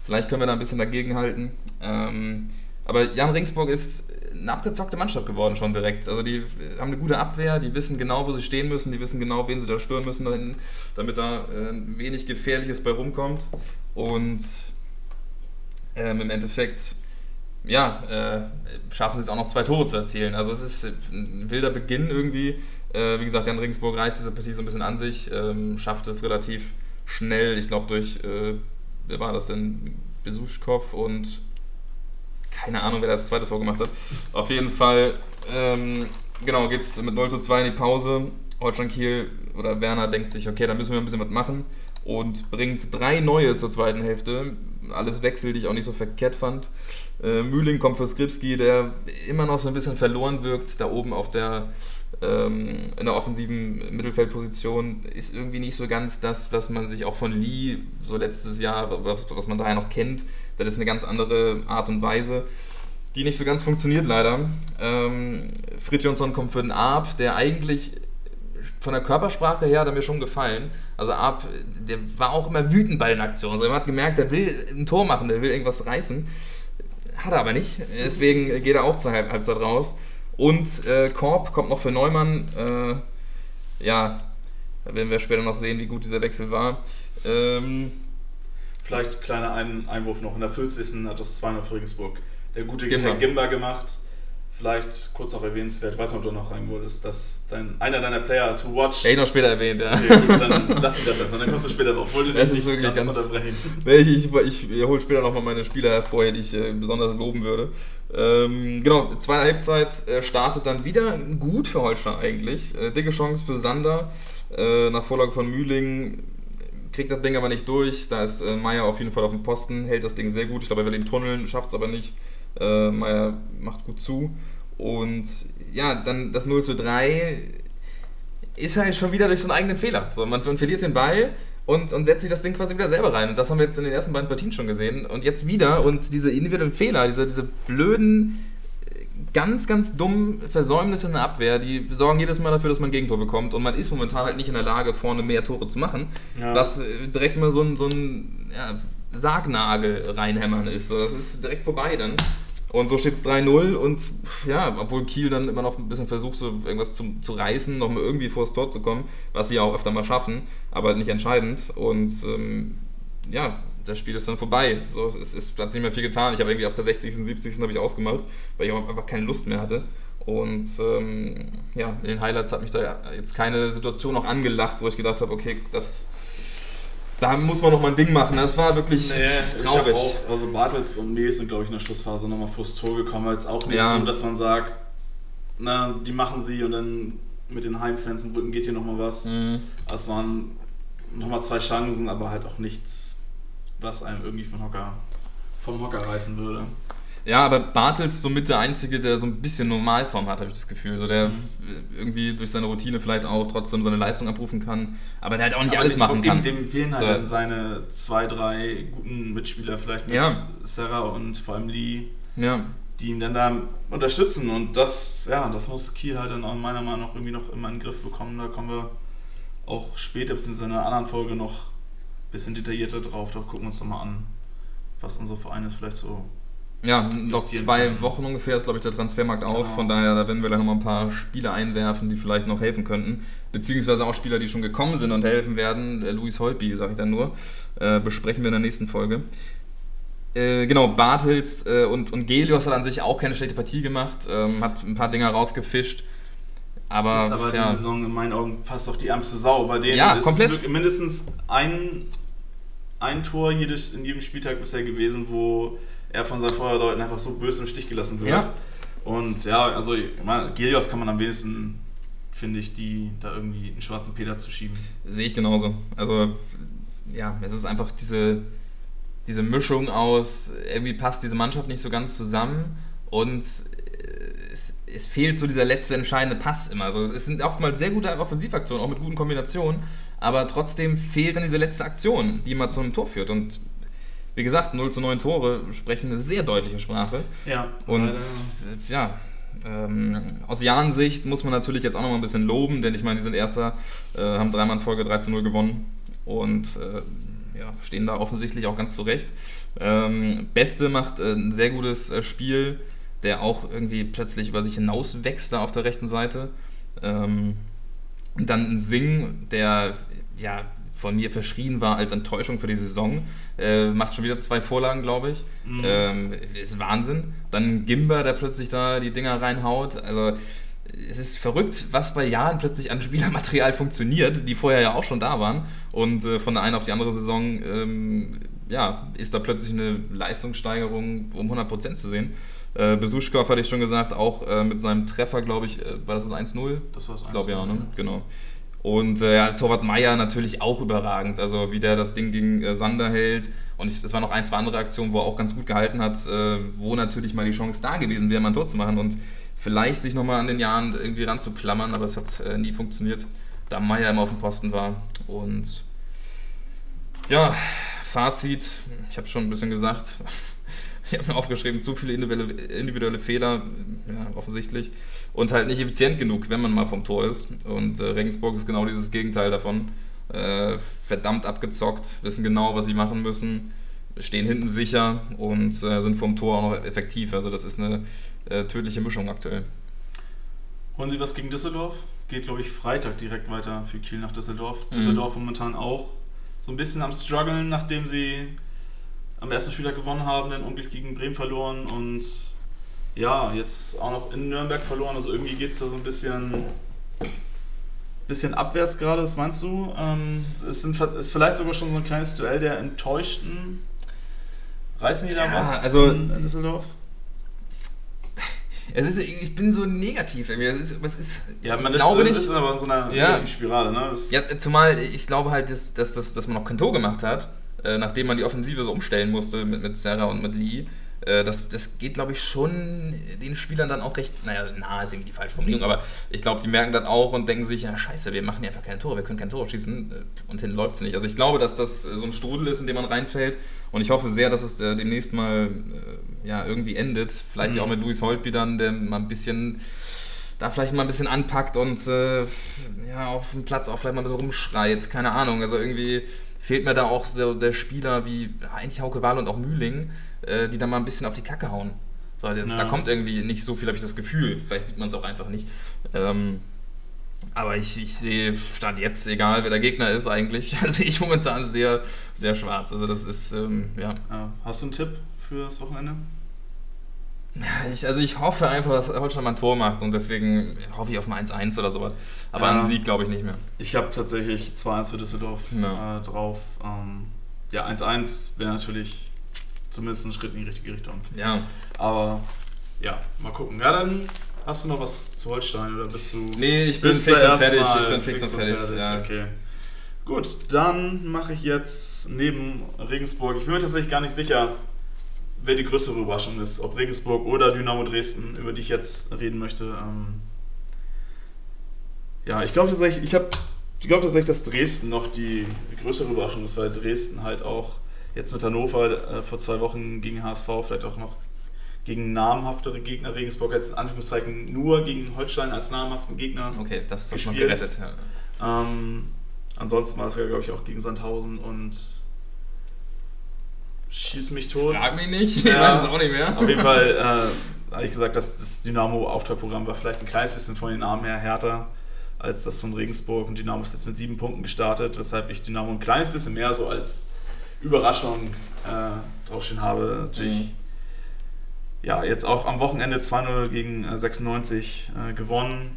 vielleicht können wir da ein bisschen dagegenhalten. Ähm, aber Jan Regensburg ist eine abgezockte Mannschaft geworden schon direkt. Also die haben eine gute Abwehr, die wissen genau, wo sie stehen müssen, die wissen genau, wen sie da stören müssen, damit da äh, wenig Gefährliches bei rumkommt. Und ähm, im Endeffekt, ja, äh, schaffen sie es auch noch zwei Tore zu erzielen. Also es ist ein wilder Beginn irgendwie. Äh, wie gesagt, Jan Regensburg reißt diese Partie so ein bisschen an sich, ähm, schafft es relativ schnell, ich glaube durch, äh, wer war das denn, Besuschkow und keine Ahnung, wer das zweite Tor gemacht hat. Auf jeden Fall, ähm, genau, geht es mit 0 zu 2 in die Pause. Holstein Kiel oder Werner denkt sich, okay, da müssen wir ein bisschen was machen und bringt drei neue zur zweiten Hälfte. Alles Wechsel, die ich auch nicht so verkehrt fand. Äh, Mühling kommt für Skripski, der immer noch so ein bisschen verloren wirkt, da oben auf der ähm, in der offensiven Mittelfeldposition ist irgendwie nicht so ganz das, was man sich auch von Lee so letztes Jahr, was, was man daher noch kennt, das ist eine ganz andere Art und Weise, die nicht so ganz funktioniert leider. Ähm, Fridjonsson kommt für den Arp, der eigentlich von der Körpersprache her hat er mir schon gefallen. Also Arp, der war auch immer wütend bei den Aktionen. Also man hat gemerkt, der will ein Tor machen, der will irgendwas reißen. Hat er aber nicht. Deswegen geht er auch zur Halbzeit raus. Und äh, Korb kommt noch für Neumann. Äh, ja, da werden wir später noch sehen, wie gut dieser Wechsel war. Ähm, Vielleicht kleiner Ein Einwurf noch. In der 40. hat das 2 für Regensburg der gute Gimba. Gimba gemacht. Vielleicht kurz auch erwähnenswert, ich weiß nicht, ob du noch rein wolltest, dass dein, einer deiner Player to watch. Hätte ich noch später erwähnt, ja. Okay, gut, dann lass ihn das erstmal, dann kommst du später drauf. Wollte das ist wirklich ganz, unterbrechen. Nee, ich, ich, ich, hole später nochmal meine Spieler hervor, die ich äh, besonders loben würde. Ähm, genau, zweite Halbzeit äh, startet dann wieder gut für Holstein eigentlich. Äh, dicke Chance für Sander äh, nach Vorlage von Mühling kriegt das Ding aber nicht durch. Da ist äh, Meier auf jeden Fall auf dem Posten, hält das Ding sehr gut. Ich glaube, er will den Tunneln, schafft es aber nicht. Äh, Meier macht gut zu. Und ja, dann das 0 zu 3 ist halt schon wieder durch so einen eigenen Fehler. So, man, man verliert den Ball und, und setzt sich das Ding quasi wieder selber rein. Und das haben wir jetzt in den ersten beiden Partien schon gesehen. Und jetzt wieder und diese individuellen Fehler, diese, diese blöden ganz, ganz dummen Versäumnisse in der Abwehr, die sorgen jedes Mal dafür, dass man ein Gegentor bekommt und man ist momentan halt nicht in der Lage, vorne mehr Tore zu machen, ja. was äh, direkt mal so ein, so ein ja, Sargnagel reinhämmern ist. So, das ist direkt vorbei dann. Und so steht es 3-0 und ja, obwohl Kiel dann immer noch ein bisschen versucht, so irgendwas zu, zu reißen, noch mal irgendwie vor das Tor zu kommen, was sie ja auch öfter mal schaffen, aber nicht entscheidend. Und ähm, ja, das Spiel ist dann vorbei. So, es, ist, es hat nicht mehr viel getan. Ich habe irgendwie ab der 60., 70. habe ich ausgemacht, weil ich einfach keine Lust mehr hatte. Und ähm, ja, in den Highlights hat mich da jetzt keine Situation noch angelacht, wo ich gedacht habe, okay, das, da muss man noch mal ein Ding machen. Das war wirklich nee, traurig. Auch, also Bartels und Mees sind, glaube ich, in der Schlussphase nochmal vors Tor gekommen, weil es auch nicht ja. so, dass man sagt, na, die machen sie und dann mit den Heimfans im Rücken geht hier nochmal was. Mhm. Es waren nochmal zwei Chancen, aber halt auch nichts was einem irgendwie vom Hocker, vom Hocker reißen würde. Ja, aber Bartels somit der Einzige, der so ein bisschen Normalform hat, habe ich das Gefühl. So der mhm. irgendwie durch seine Routine vielleicht auch trotzdem seine Leistung abrufen kann, aber der halt auch nicht aber alles dem, machen kann. Dem fehlen halt so. seine zwei, drei guten Mitspieler, vielleicht mit ja. Sarah und vor allem Lee, ja. die ihn dann da unterstützen. Und das, ja, das muss Kiel halt dann auch meiner Meinung nach irgendwie noch immer in den Griff bekommen. Da kommen wir auch später, beziehungsweise in einer anderen Folge noch bisschen detaillierter drauf. Da gucken wir uns nochmal an, was unsere Vereine vielleicht so. Ja, noch zwei. Wochen ungefähr ist, glaube ich, der Transfermarkt auf. Genau. Von daher, da werden wir dann nochmal ein paar Spieler einwerfen, die vielleicht noch helfen könnten. Beziehungsweise auch Spieler, die schon gekommen sind und helfen werden. Äh, Luis Holpi, sage ich dann nur. Äh, besprechen wir in der nächsten Folge. Äh, genau, Bartels äh, und, und Gelios hat an sich auch keine schlechte Partie gemacht. Ähm, hat ein paar Dinger rausgefischt Aber, ist aber ja. die Saison in meinen Augen fast auch die ärmste Sau. Bei denen Ja, ist komplett. es mindestens ein, ein Tor jedes, in jedem Spieltag bisher gewesen, wo er von seinen Vorderleuten einfach so böse im Stich gelassen wird. Ja. Und ja, also ich meine, Gelios kann man am wenigsten, finde ich, die da irgendwie einen schwarzen Peter zu schieben. Sehe ich genauso. Also, ja, es ist einfach diese, diese Mischung aus, irgendwie passt diese Mannschaft nicht so ganz zusammen und äh, es, es fehlt so dieser letzte entscheidende Pass immer. Also, es sind oftmals sehr gute Offensivaktionen, auch mit guten Kombinationen, aber trotzdem fehlt dann diese letzte Aktion, die immer zu einem Tor führt. Und wie gesagt, 0 zu 9 Tore sprechen eine sehr deutliche Sprache. Ja. Und ja, ähm, aus Jahn-Sicht muss man natürlich jetzt auch noch mal ein bisschen loben, denn ich meine, die sind Erster, äh, haben dreimal in Folge 3 zu 0 gewonnen und äh, ja, stehen da offensichtlich auch ganz zurecht. Ähm, Beste macht äh, ein sehr gutes äh, Spiel, der auch irgendwie plötzlich über sich hinaus wächst da auf der rechten Seite. Ähm, dann ein Sing, der ja von mir verschrien war als Enttäuschung für die Saison. Äh, macht schon wieder zwei Vorlagen, glaube ich. Mhm. Ähm, ist Wahnsinn. Dann Gimba, der plötzlich da die Dinger reinhaut. Also es ist verrückt, was bei Jahren plötzlich an Spielermaterial funktioniert, die vorher ja auch schon da waren. Und äh, von der einen auf die andere Saison ähm, ja, ist da plötzlich eine Leistungssteigerung um 100% zu sehen. Äh, Besuschkow hatte ich schon gesagt, auch äh, mit seinem Treffer, glaube ich, äh, war das das 1-0? das war's Ich glaube ja, ne? Genau. Und äh, ja, Torwart Meier natürlich auch überragend. Also wie der das Ding gegen äh, Sander hält. Und ich, es waren noch ein, zwei andere Aktionen, wo er auch ganz gut gehalten hat, äh, wo natürlich mal die Chance da gewesen wäre, mal ein Tor zu machen und vielleicht sich nochmal an den Jahren irgendwie ranzuklammern, aber es hat äh, nie funktioniert, da Meier immer auf dem Posten war. Und ja, Fazit, ich habe schon ein bisschen gesagt, ich habe mir aufgeschrieben, zu viele individuelle, individuelle Fehler, ja, offensichtlich, und halt nicht effizient genug, wenn man mal vom Tor ist. Und äh, Regensburg ist genau dieses Gegenteil davon. Äh, verdammt abgezockt, wissen genau, was sie machen müssen, stehen hinten sicher und äh, sind vom Tor auch noch effektiv. Also das ist eine äh, tödliche Mischung aktuell. Holen Sie was gegen Düsseldorf? Geht, glaube ich, Freitag direkt weiter für Kiel nach Düsseldorf. Mhm. Düsseldorf momentan auch so ein bisschen am struggeln, nachdem sie am ersten Spieltag gewonnen haben, dann unglücklich gegen Bremen verloren und ja, jetzt auch noch in Nürnberg verloren. Also irgendwie geht es da so ein bisschen, bisschen abwärts gerade, was meinst du? Ähm, es sind, ist vielleicht sogar schon so ein kleines Duell der Enttäuschten. Reißen die da Ja, was also- in, in Düsseldorf? Es ist, ich bin so negativ irgendwie. Es ist, es ist, Ja, man ist, glaube nicht, ist aber in so einer Ja. Negativspirale. Ne? Das, Ja, zumal ich glaube halt, dass, dass, dass, dass man noch kein Tor gemacht hat, äh, nachdem man die Offensive so umstellen musste mit, mit Serra und mit Lee. Äh, das, das geht, glaube ich, schon den Spielern dann auch recht, naja, nah ist irgendwie die falsche Formulierung, aber ich glaube, die merken das auch und denken sich, ja, scheiße, wir machen hier einfach keine Tore, wir können kein Tor schießen äh, und hinten läuft es nicht. Also ich glaube, dass das so ein Strudel ist, in den man reinfällt und ich hoffe sehr, dass es äh, demnächst mal ja, irgendwie endet. Vielleicht ja auch Mhm. mit Luis Holtby dann, der mal ein bisschen da vielleicht mal ein bisschen anpackt und äh, ja, auf dem Platz auch vielleicht mal ein bisschen rumschreit. Keine Ahnung. Also irgendwie fehlt mir da auch so der Spieler wie eigentlich Hauke Wahl und auch Mühling, äh, die da mal ein bisschen auf die Kacke hauen. So, also Da Ja. kommt irgendwie nicht so viel, habe ich das Gefühl. Vielleicht sieht man es auch einfach nicht. Ähm, aber ich, ich sehe, Stand jetzt, egal wer der Gegner ist eigentlich, sehe ich momentan sehr, sehr schwarz. Also das ist, ähm, ja. Ja. Hast du einen Tipp für das Wochenende? Ich, also ich hoffe einfach, dass Holstein mal ein Tor macht und deswegen hoffe ich auf ein 1-1 oder sowas. Aber Ja. einen Sieg glaube ich nicht mehr. Ich habe tatsächlich 2-1 für Düsseldorf Ja. äh, drauf. Ähm, ja, 1-1 wäre natürlich zumindest ein Schritt in die richtige Richtung. Ja. Aber ja, mal gucken. Ja, dann hast du noch was zu Holstein oder bist du. Nee, ich bin fix und fertig. mal Ich bin fix und fertig. Ja. Okay. Gut, dann mache ich jetzt neben Regensburg. Ich bin mir tatsächlich gar nicht sicher, wer die größere Überraschung ist. Ob Regensburg oder Dynamo Dresden, über die ich jetzt reden möchte. Ähm, ja, ich glaube tatsächlich, ich habe, ich glaube tatsächlich, dass Dresden noch die größere Überraschung ist, weil Dresden halt auch jetzt mit Hannover äh, vor zwei Wochen gegen HSV vielleicht auch noch gegen namhaftere Gegner. Regensburg jetzt in Anführungszeichen nur gegen Holstein als namhaften Gegner. Okay, das ist noch Gespielt. gerettet. Ja. Ähm, ansonsten war es ja, glaube ich, auch gegen Sandhausen und Schieß mich tot. Frag mich nicht, ich Ja. weiß es auch nicht mehr. Auf jeden Fall äh, habe ich gesagt, dass das Dynamo-Auftragprogramm war vielleicht ein kleines bisschen von den Namen her härter als das von Regensburg. Und Dynamo ist jetzt mit sieben Punkten gestartet, weshalb ich Dynamo ein kleines bisschen mehr so als Überraschung äh, draufstehen habe. Natürlich, Mhm. ja, jetzt auch am Wochenende 2-0 gegen äh, 96 äh, gewonnen.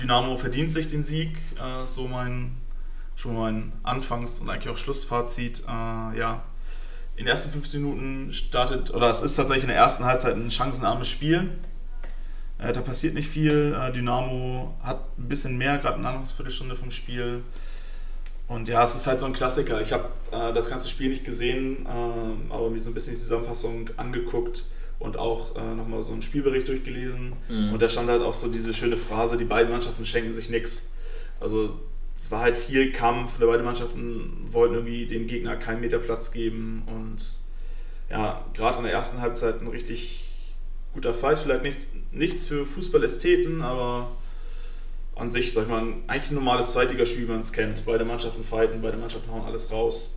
Dynamo verdient sich den Sieg, äh, so mein schon mein Anfangs- und eigentlich auch Schlussfazit. Äh, ja, in den ersten 15 Minuten startet, oder es ist tatsächlich in der ersten Halbzeit ein chancenarmes Spiel. Äh, da passiert nicht viel. Dynamo hat ein bisschen mehr, gerade eine Anfangsviertelstunde vom Spiel. Und ja, es ist halt so ein Klassiker. Ich habe äh, das ganze Spiel nicht gesehen, äh, aber mir so ein bisschen die Zusammenfassung angeguckt und auch äh, nochmal so einen Spielbericht durchgelesen. Mhm. Und da stand halt auch so diese schöne Phrase, die beiden Mannschaften schenken sich nichts. Also es war halt viel Kampf, beide Mannschaften wollten irgendwie dem Gegner keinen Meter Platz geben und ja, gerade in der ersten Halbzeit ein richtig guter Fight, vielleicht nichts, nichts für Fußballästheten, aber an sich, sag ich mal, eigentlich ein normales Zweitligaspiel, wie man es kennt. Beide Mannschaften fighten, beide Mannschaften hauen alles raus.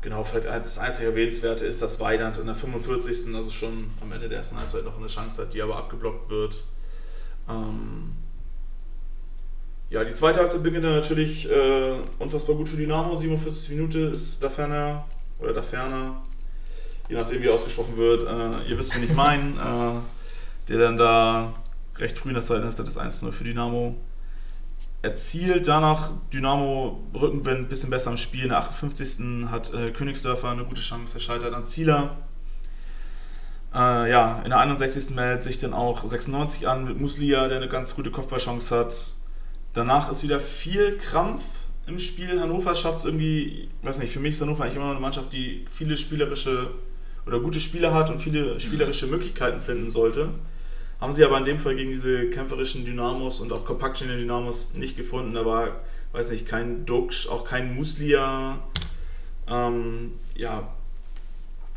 Genau, vielleicht das einzige Erwähnenswerte ist, dass Weidand in der 45. also schon am Ende der ersten Halbzeit noch eine Chance hat, die aber abgeblockt wird. Ähm ja, die zweite Halbzeit beginnt dann natürlich äh, unfassbar gut für Dynamo. 47 Minuten ist da ferner, oder da ferner, je nachdem wie ausgesprochen wird. Äh, ihr wisst, wen ich meine. äh, der dann da recht früh in der zweiten Hälfte das 1-0 für Dynamo erzielt. Danach Dynamo Rückenwind bisschen besser im Spiel. In der 58. hat äh, Königsdörfer eine gute Chance, er scheitert an Zieler. Äh, ja, in der 61. meldet sich dann auch 96 an mit Muslia, der eine ganz gute Kopfballchance hat. Danach ist wieder viel Krampf im Spiel. Hannover schafft es irgendwie, weiß nicht, für mich ist Hannover eigentlich immer noch eine Mannschaft, die viele spielerische oder gute Spieler hat und viele spielerische Möglichkeiten finden sollte. Haben sie aber in dem Fall gegen diese kämpferischen Dynamos und auch kompakt stehenden Dynamos nicht gefunden. Da war, weiß nicht, kein Duxch, auch kein Muslia. Ähm, ja,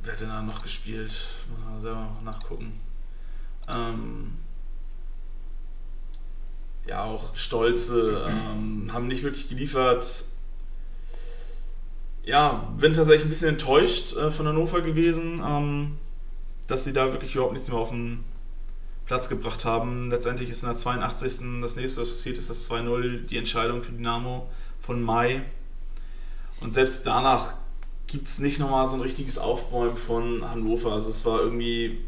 wer hat denn da noch gespielt? Muss man selber nachgucken. Ähm, ja, auch Stolze ähm, haben nicht wirklich geliefert. Ja, bin tatsächlich ein bisschen enttäuscht äh, von Hannover gewesen, ähm, dass sie da wirklich überhaupt nichts mehr auf den Platz gebracht haben. Letztendlich ist in der 82. das nächste, was passiert ist, das 2-0, die Entscheidung für Dynamo von Mai. Und selbst danach gibt es nicht nochmal so ein richtiges Aufbäumen von Hannover. Also es war irgendwie,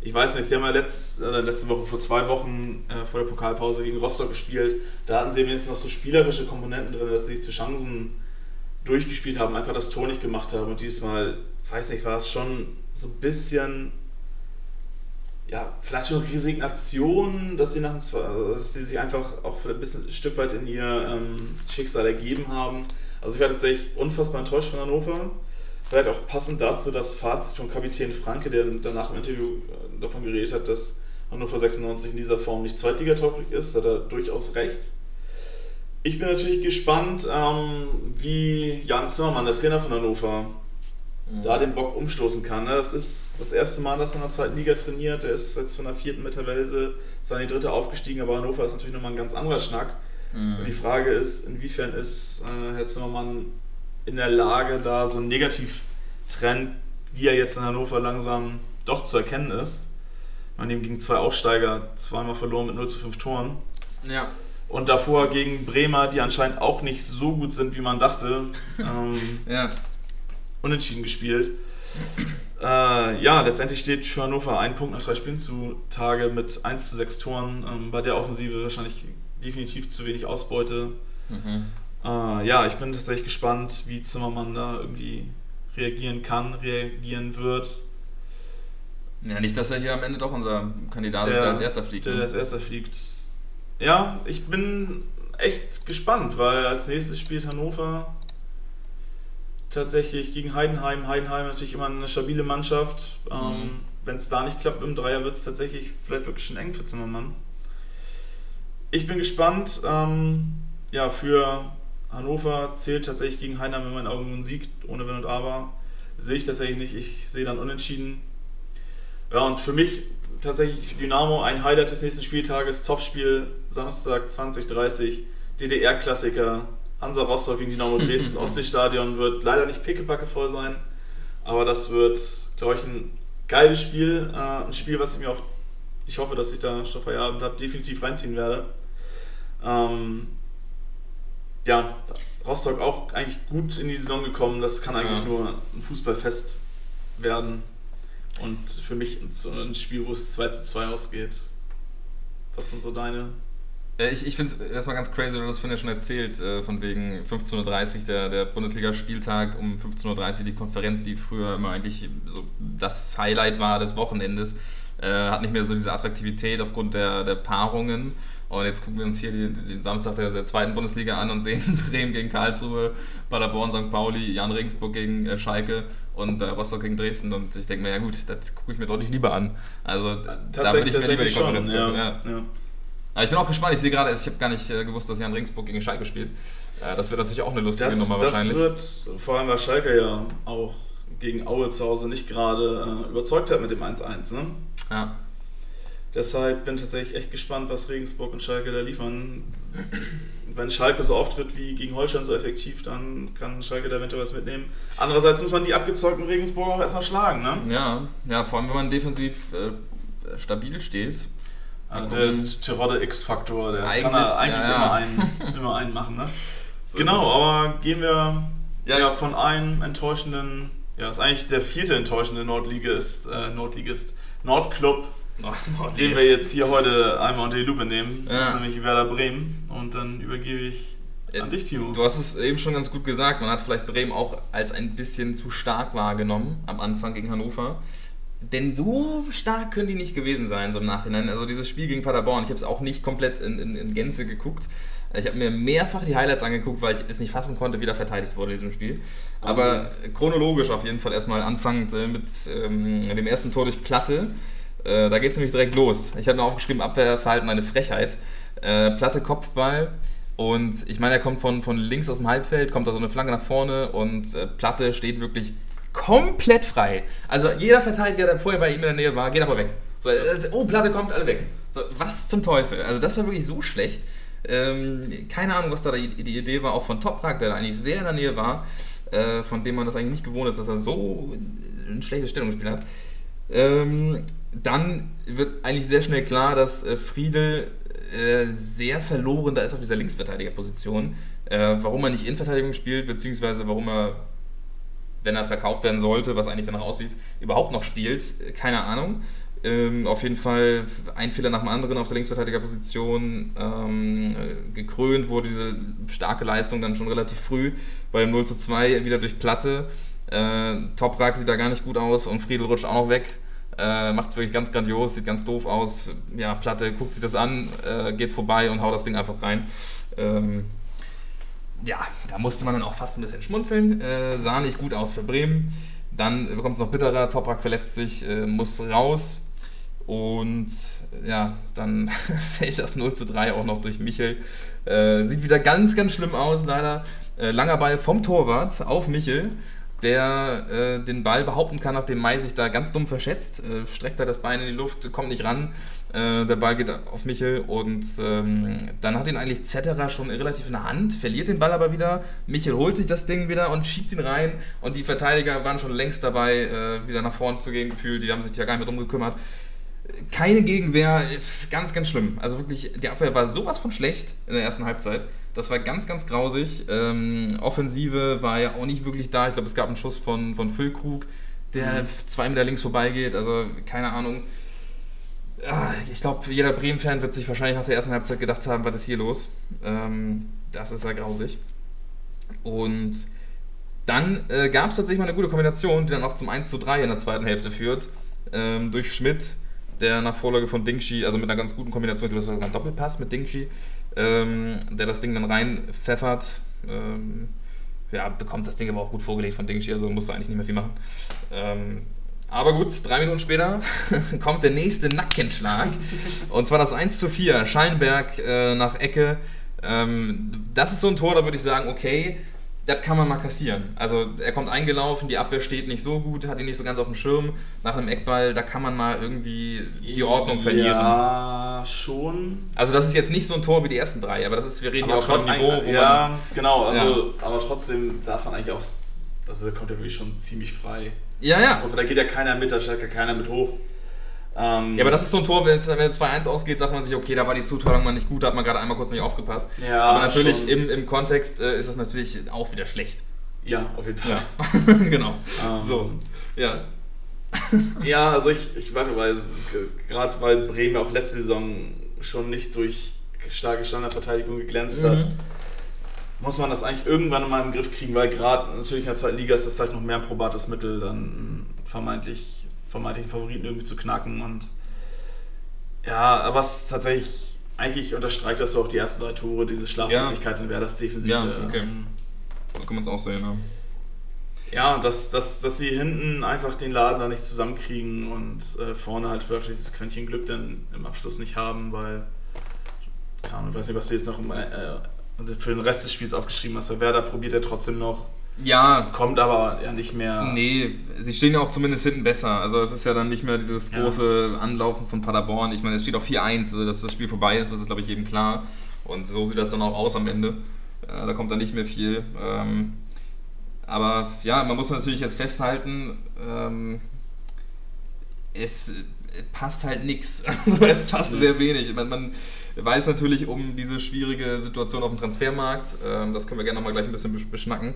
ich weiß nicht, sie haben ja letzt, äh, letzte Woche, vor zwei Wochen äh, vor der Pokalpause gegen Rostock gespielt. Da hatten sie wenigstens noch so spielerische Komponenten drin, dass sie sich zu Chancen durchgespielt haben, einfach das Tor nicht gemacht haben. Und diesmal, ich weiß nicht, war es schon so ein bisschen ja, vielleicht schon Resignation, dass sie, nach dem, dass sie sich einfach auch ein, bisschen, ein Stück weit in ihr ähm, Schicksal ergeben haben. Also ich war tatsächlich unfassbar enttäuscht von Hannover. Vielleicht auch passend dazu das Fazit von Kapitän Franke, der danach im Interview äh, davon geredet hat, dass Hannover 96 in dieser Form nicht zweitligatauglich ist, hat er durchaus recht. Ich bin natürlich gespannt, ähm, wie Jan Zimmermann, der Trainer von Hannover, mhm. da den Bock umstoßen kann. Ne? Das ist das erste Mal, dass er in der zweiten Liga trainiert. Er ist jetzt von der vierten mit Tabelle die dritte aufgestiegen, aber Hannover ist natürlich nochmal ein ganz anderer Schnack. Mhm. Und die Frage ist, inwiefern ist äh, Herr Zimmermann in der Lage, da so ein Negativtrend, wie er jetzt in Hannover langsam doch zu erkennen ist. Man ihm gegen zwei Aufsteiger zweimal verloren mit 0 zu 5 Toren. Ja. Und davor das gegen Bremer, die anscheinend auch nicht so gut sind, wie man dachte. ähm, ja unentschieden gespielt. Äh, ja, letztendlich steht für Hannover ein Punkt nach drei Spielen zu Tage mit 1 zu 6 Toren. Ähm, bei der Offensive wahrscheinlich definitiv zu wenig Ausbeute. Mhm. Äh, ja, ich bin tatsächlich gespannt, wie Zimmermann da irgendwie reagieren kann, reagieren wird. Ja, nicht, dass er hier am Ende doch unser Kandidat der, ist, der als erster fliegt. Der, ne? als erster fliegt. Ja, ich bin echt gespannt, weil als nächstes spielt Hannover tatsächlich gegen Heidenheim. Heidenheim natürlich immer eine stabile Mannschaft. Ähm, mhm. Wenn es da nicht klappt im Dreier, wird es tatsächlich vielleicht wirklich schon eng für Zimmermann. Ich bin gespannt. Ähm, ja, für Hannover zählt tatsächlich gegen Heidenheim in meinen Augen ein Sieg, ohne Wenn und Aber. Sehe ich tatsächlich nicht. Ich sehe dann unentschieden. Ja, und für mich tatsächlich Dynamo ein Highlight des nächsten Spieltages. Topspiel Samstag 2030. DDR-Klassiker Hansa Rostock gegen Dynamo Dresden Ostseestadion wird leider nicht pickepacke voll sein, aber das wird, glaube ich, ein geiles Spiel. Äh, ein Spiel, was ich mir auch, ich hoffe, dass ich da schon Feierabend habe, definitiv reinziehen werde. Ähm, ja, Rostock auch eigentlich gut in die Saison gekommen. Das kann eigentlich ja. nur ein Fußballfest werden. Und für mich ein Spiel, wo es 2 zu 2 ausgeht, Was sind so deine ich, ich finde es erstmal ganz crazy, du hast das vorhin ja schon erzählt, äh, von wegen 15.30 Uhr, der, der Bundesligaspieltag um 15.30 Uhr, die Konferenz, die früher immer eigentlich so das Highlight war des Wochenendes, äh, hat nicht mehr so diese Attraktivität aufgrund der, der Paarungen. Und jetzt gucken wir uns hier den, den Samstag der, der, zweiten Bundesliga an und sehen Bremen gegen Karlsruhe, Paderborn, St. Pauli, Jan Regensburg gegen äh, Schalke und äh, Rostock gegen Dresden. Und ich denke mir, ja gut, das gucke ich mir deutlich lieber an. Also da würde ich mir lieber die Konferenz gucken. Ja, ja. Aber ich bin auch gespannt. Ich sehe gerade, ich habe gar nicht äh, gewusst, dass Jan Regensburg gegen Schalke spielt. Äh, das wird natürlich auch eine lustige das, Nummer wahrscheinlich. Das wird, vor allem weil Schalke ja auch gegen Aue zu Hause nicht gerade äh, überzeugt hat mit dem 1-1. Ne? Ja. Deshalb bin ich tatsächlich echt gespannt, was Regensburg und Schalke da liefern. Wenn Schalke so auftritt wie gegen Holstein so effektiv, dann kann Schalke da eventuell was mitnehmen. Andererseits muss man die abgezeugten Regensburger auch erstmal schlagen, ne? Ja, ja vor allem wenn man defensiv äh, stabil steht. Ja, der Tirode X-Faktor, der kann er eigentlich ja, immer, einen, immer einen machen. Ne? So genau, aber gehen wir ja, ja, von einem enttäuschenden, ja, ist eigentlich der vierte enttäuschende Nordligist, äh, Nordligist, Nordclub, Nord den wir jetzt hier heute einmal unter die Lupe nehmen. Das ist nämlich Werder Bremen. Und dann übergebe ich an dich, Timo. Du hast es eben schon ganz gut gesagt. Man hat vielleicht Bremen auch als ein bisschen zu stark wahrgenommen am Anfang gegen Hannover. Denn so stark können die nicht gewesen sein, so im Nachhinein. Also dieses Spiel gegen Paderborn, ich habe es auch nicht komplett in, in, in Gänze geguckt. Ich habe mir mehrfach die Highlights angeguckt, weil ich es nicht fassen konnte, wie da verteidigt wurde in diesem Spiel. Aber chronologisch auf jeden Fall erstmal anfangend äh, mit ähm, dem ersten Tor durch Platte. Äh, da geht es nämlich direkt los. Ich habe mir aufgeschrieben, Abwehrverhalten eine Frechheit. Äh, Platte Kopfball. Und ich meine, er kommt von, von links aus dem Halbfeld, kommt da so eine Flanke nach vorne und äh, Platte steht wirklich komplett frei. Also jeder Verteidiger, der vorher bei ihm in der Nähe war, geht aber weg. So, ist, oh, Platte kommt, alle weg. So, was zum Teufel? Also das war wirklich so schlecht. Ähm, keine Ahnung, was da die, die, Idee war, auch von Toprak, der da eigentlich sehr in der Nähe war, äh, von dem man das eigentlich nicht gewohnt ist, dass er so ein schlechtes Stellungsspiel hat. Ähm, dann wird eigentlich sehr schnell klar, dass äh, Friedel äh, sehr verloren da ist auf dieser Linksverteidigerposition. Äh, warum er nicht Innenverteidigung spielt, beziehungsweise warum er wenn er verkauft werden sollte, was eigentlich danach aussieht, überhaupt noch spielt. Keine Ahnung. Ähm, auf jeden Fall ein Fehler nach dem anderen auf der Linksverteidigerposition. Ähm, gekrönt wurde diese starke Leistung dann schon relativ früh bei dem 0 zu 2 wieder durch Platte. Äh, Toprak sieht da gar nicht gut aus und Friedel rutscht auch noch weg. Äh, Macht es wirklich ganz grandios, sieht ganz doof aus. Ja, Platte guckt sich das an, äh, geht vorbei und haut das Ding einfach rein. Ähm, ja, da musste man dann auch fast ein bisschen schmunzeln. Äh, sah nicht gut aus für Bremen. Dann bekommt es noch bitterer, Toprak verletzt sich, äh, muss raus. Und ja, dann fällt das 0 zu 3 auch noch durch Michel. Äh, sieht wieder ganz, ganz schlimm aus, leider. Äh, langer Ball vom Torwart auf Michel, der äh, den Ball behaupten kann, nachdem Mai sich da ganz dumm verschätzt. Äh, streckt er das Bein in die Luft, kommt nicht ran. Äh, der Ball geht auf Michel und ähm, dann hat ihn eigentlich Zetterer schon relativ in der Hand, verliert den Ball aber wieder. Michel holt sich das Ding wieder und schiebt ihn rein und die Verteidiger waren schon längst dabei, äh, wieder nach vorne zu gehen gefühlt. Die haben sich ja gar nicht mehr drum gekümmert. Keine Gegenwehr, ganz, ganz schlimm. Also wirklich, die Abwehr war sowas von schlecht in der ersten Halbzeit. Das war ganz, ganz grausig. Ähm, Offensive war ja auch nicht wirklich da. Ich glaube, es gab einen Schuss von, von Füllkrug, der mhm. zwei Meter links vorbeigeht. Also keine Ahnung. Ah, ich glaube, jeder Bremen-Fan wird sich wahrscheinlich nach der ersten Halbzeit gedacht haben, was ist hier los? Ähm, das ist ja grausig. Und dann äh, gab es tatsächlich mal eine gute Kombination, die dann auch zum 1 zu 3 in der zweiten Hälfte führt. Ähm, durch Schmidt, der nach Vorlage von Dingshi, also mit einer ganz guten Kombination, das war sogar ein Doppelpass mit Dingshi, ähm, der das Ding dann reinpfeffert. Ähm, ja, bekommt das Ding aber auch gut vorgelegt von Dingshi, also musste eigentlich nicht mehr viel machen. Aber gut, drei Minuten später kommt der nächste Nackenschlag. und zwar das 1 zu 4. Schallenberg äh, nach Ecke. Ähm, das ist so ein Tor, da würde ich sagen, okay, das kann man mal kassieren. Also er kommt eingelaufen, die Abwehr steht nicht so gut, hat ihn nicht so ganz auf dem Schirm. Nach einem Eckball, da kann man mal irgendwie die Ordnung verlieren. Ja, schon. Also das ist jetzt nicht so ein Tor wie die ersten drei, aber das ist, wir reden aber ja auch vom Niveau, wo Ja, man, genau, also, ja. aber trotzdem darf man eigentlich auch, also da kommt er wirklich schon ziemlich frei ja, ja. Da geht ja keiner mit, da steigt ja keiner mit hoch. Ähm, ja, aber das ist so ein Tor, wenn es 2-1 ausgeht, sagt man sich, okay, da war die Zuteilung mal nicht gut, da hat man gerade einmal kurz nicht aufgepasst. Ja, aber natürlich im, im Kontext äh, ist das natürlich auch wieder schlecht. Ja, auf jeden Fall. Ja. genau. Ähm, so, ja. ja, also ich, ich warte, weil gerade weil Bremen auch letzte Saison schon nicht durch starke Standardverteidigung geglänzt hat, mhm. Muss man das eigentlich irgendwann mal in den Griff kriegen, weil gerade natürlich in der zweiten Liga ist das halt noch mehr ein probates Mittel, dann vermeintlich vermeintlichen Favoriten irgendwie zu knacken und ja, aber es ist tatsächlich eigentlich unterstreicht das so auch die ersten drei Tore, diese Schlaflosigkeit ja. in Werders Defensive. Ja, okay. So kann man es auch sehen, ja. Ja, dass, dass, dass sie hinten einfach den Laden da nicht zusammenkriegen und äh, vorne halt vielleicht dieses Quäntchen Glück dann im Abschluss nicht haben, weil, keine Ahnung, ich weiß nicht, was du jetzt noch im, äh, für den Rest des Spiels aufgeschrieben hast. weil Werder probiert ja trotzdem noch. Ja. Kommt aber ja nicht mehr. Nee, sie stehen ja auch zumindest hinten besser. Also es ist ja dann nicht mehr dieses große ja. Anlaufen von Paderborn. Ich meine, es steht auch 4-1, also dass das Spiel vorbei ist, das ist, glaube ich, jedem klar. Und so sieht das dann auch aus am Ende. Äh, da kommt dann nicht mehr viel. Ähm, aber ja, man muss natürlich jetzt festhalten, ähm, es passt halt nichts. Also es passt sehr wenig. Man, man, weiß natürlich um diese schwierige Situation auf dem Transfermarkt. Ähm, das können wir gerne nochmal gleich ein bisschen beschnacken.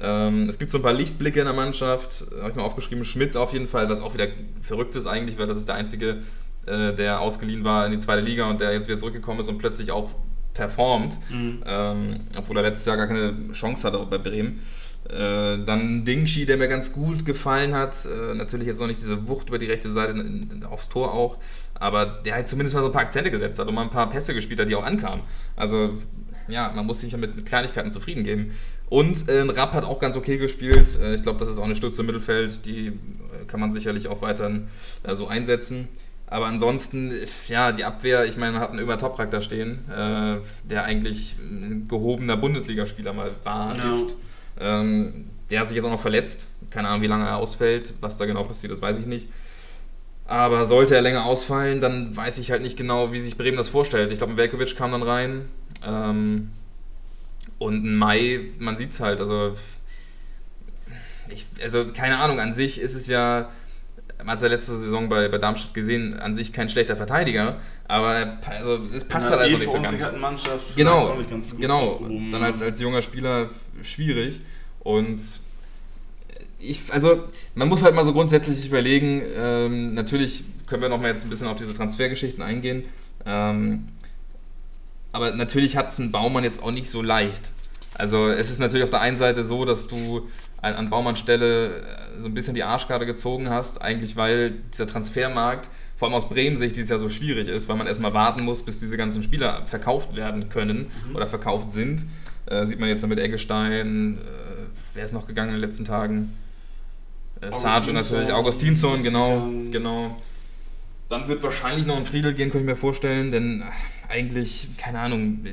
Ähm, es gibt so ein paar Lichtblicke in der Mannschaft. Habe ich mal aufgeschrieben. Schmidt auf jeden Fall, was auch wieder verrückt ist eigentlich, weil das ist der einzige, äh, der ausgeliehen war in die zweite Liga und der jetzt wieder zurückgekommen ist und plötzlich auch performt. Mhm. Ähm, obwohl er letztes Jahr gar keine Chance hatte bei Bremen. Äh, dann Dingshi, der mir ganz gut gefallen hat. Äh, natürlich jetzt noch nicht diese Wucht über die rechte Seite in, in, aufs Tor auch, aber der halt zumindest mal so ein paar Akzente gesetzt hat und mal ein paar Pässe gespielt hat, die auch ankamen. Also ja, man muss sich ja mit, mit Kleinigkeiten zufrieden geben. Und äh, Rapp hat auch ganz okay gespielt. Äh, ich glaube, das ist auch eine Stütze im Mittelfeld, die äh, kann man sicherlich auch weiterhin äh, so einsetzen. Aber ansonsten, ja, die Abwehr, ich meine, man hat einen Ömer Toprak da stehen, der eigentlich ein gehobener Bundesligaspieler mal war, no. ist. Ähm, der hat sich jetzt auch noch verletzt. Keine Ahnung, wie lange er ausfällt. Was da genau passiert, das weiß ich nicht. Aber sollte er länger ausfallen, dann weiß ich halt nicht genau, wie sich Bremen das vorstellt. Ich glaube, Velkovic kam dann rein. Ähm, und ein Mai, man sieht es halt. Also, ich, also, keine Ahnung, an sich ist es ja, man hat es ja letzte Saison bei, bei Darmstadt gesehen, an sich kein schlechter Verteidiger. Aber also, es passt halt also nicht so ganz. Mannschaft genau, genau. Dann als, als junger Spieler schwierig. Und ich, also man muss halt mal so grundsätzlich überlegen, ähm, natürlich können wir noch mal jetzt ein bisschen auf diese Transfergeschichten eingehen, ähm, aber natürlich hat es ein Baumann jetzt auch nicht so leicht. Also es ist natürlich auf der einen Seite so, dass du an, an Baumanns Stelle äh, so ein bisschen die Arschkarte gezogen hast, eigentlich weil dieser Transfermarkt vor allem aus Bremen-Sicht dieses Jahr so schwierig ist, weil man erstmal warten muss, bis diese ganzen Spieler verkauft werden können mhm. oder verkauft sind. Äh, sieht man jetzt mit Eggestein, äh, wer ist noch gegangen in den letzten Tagen? Äh, Sarge natürlich, Augustinsson, genau, genau. Dann wird wahrscheinlich noch ein Friedel gehen, könnte ich mir vorstellen, denn äh, eigentlich, keine Ahnung,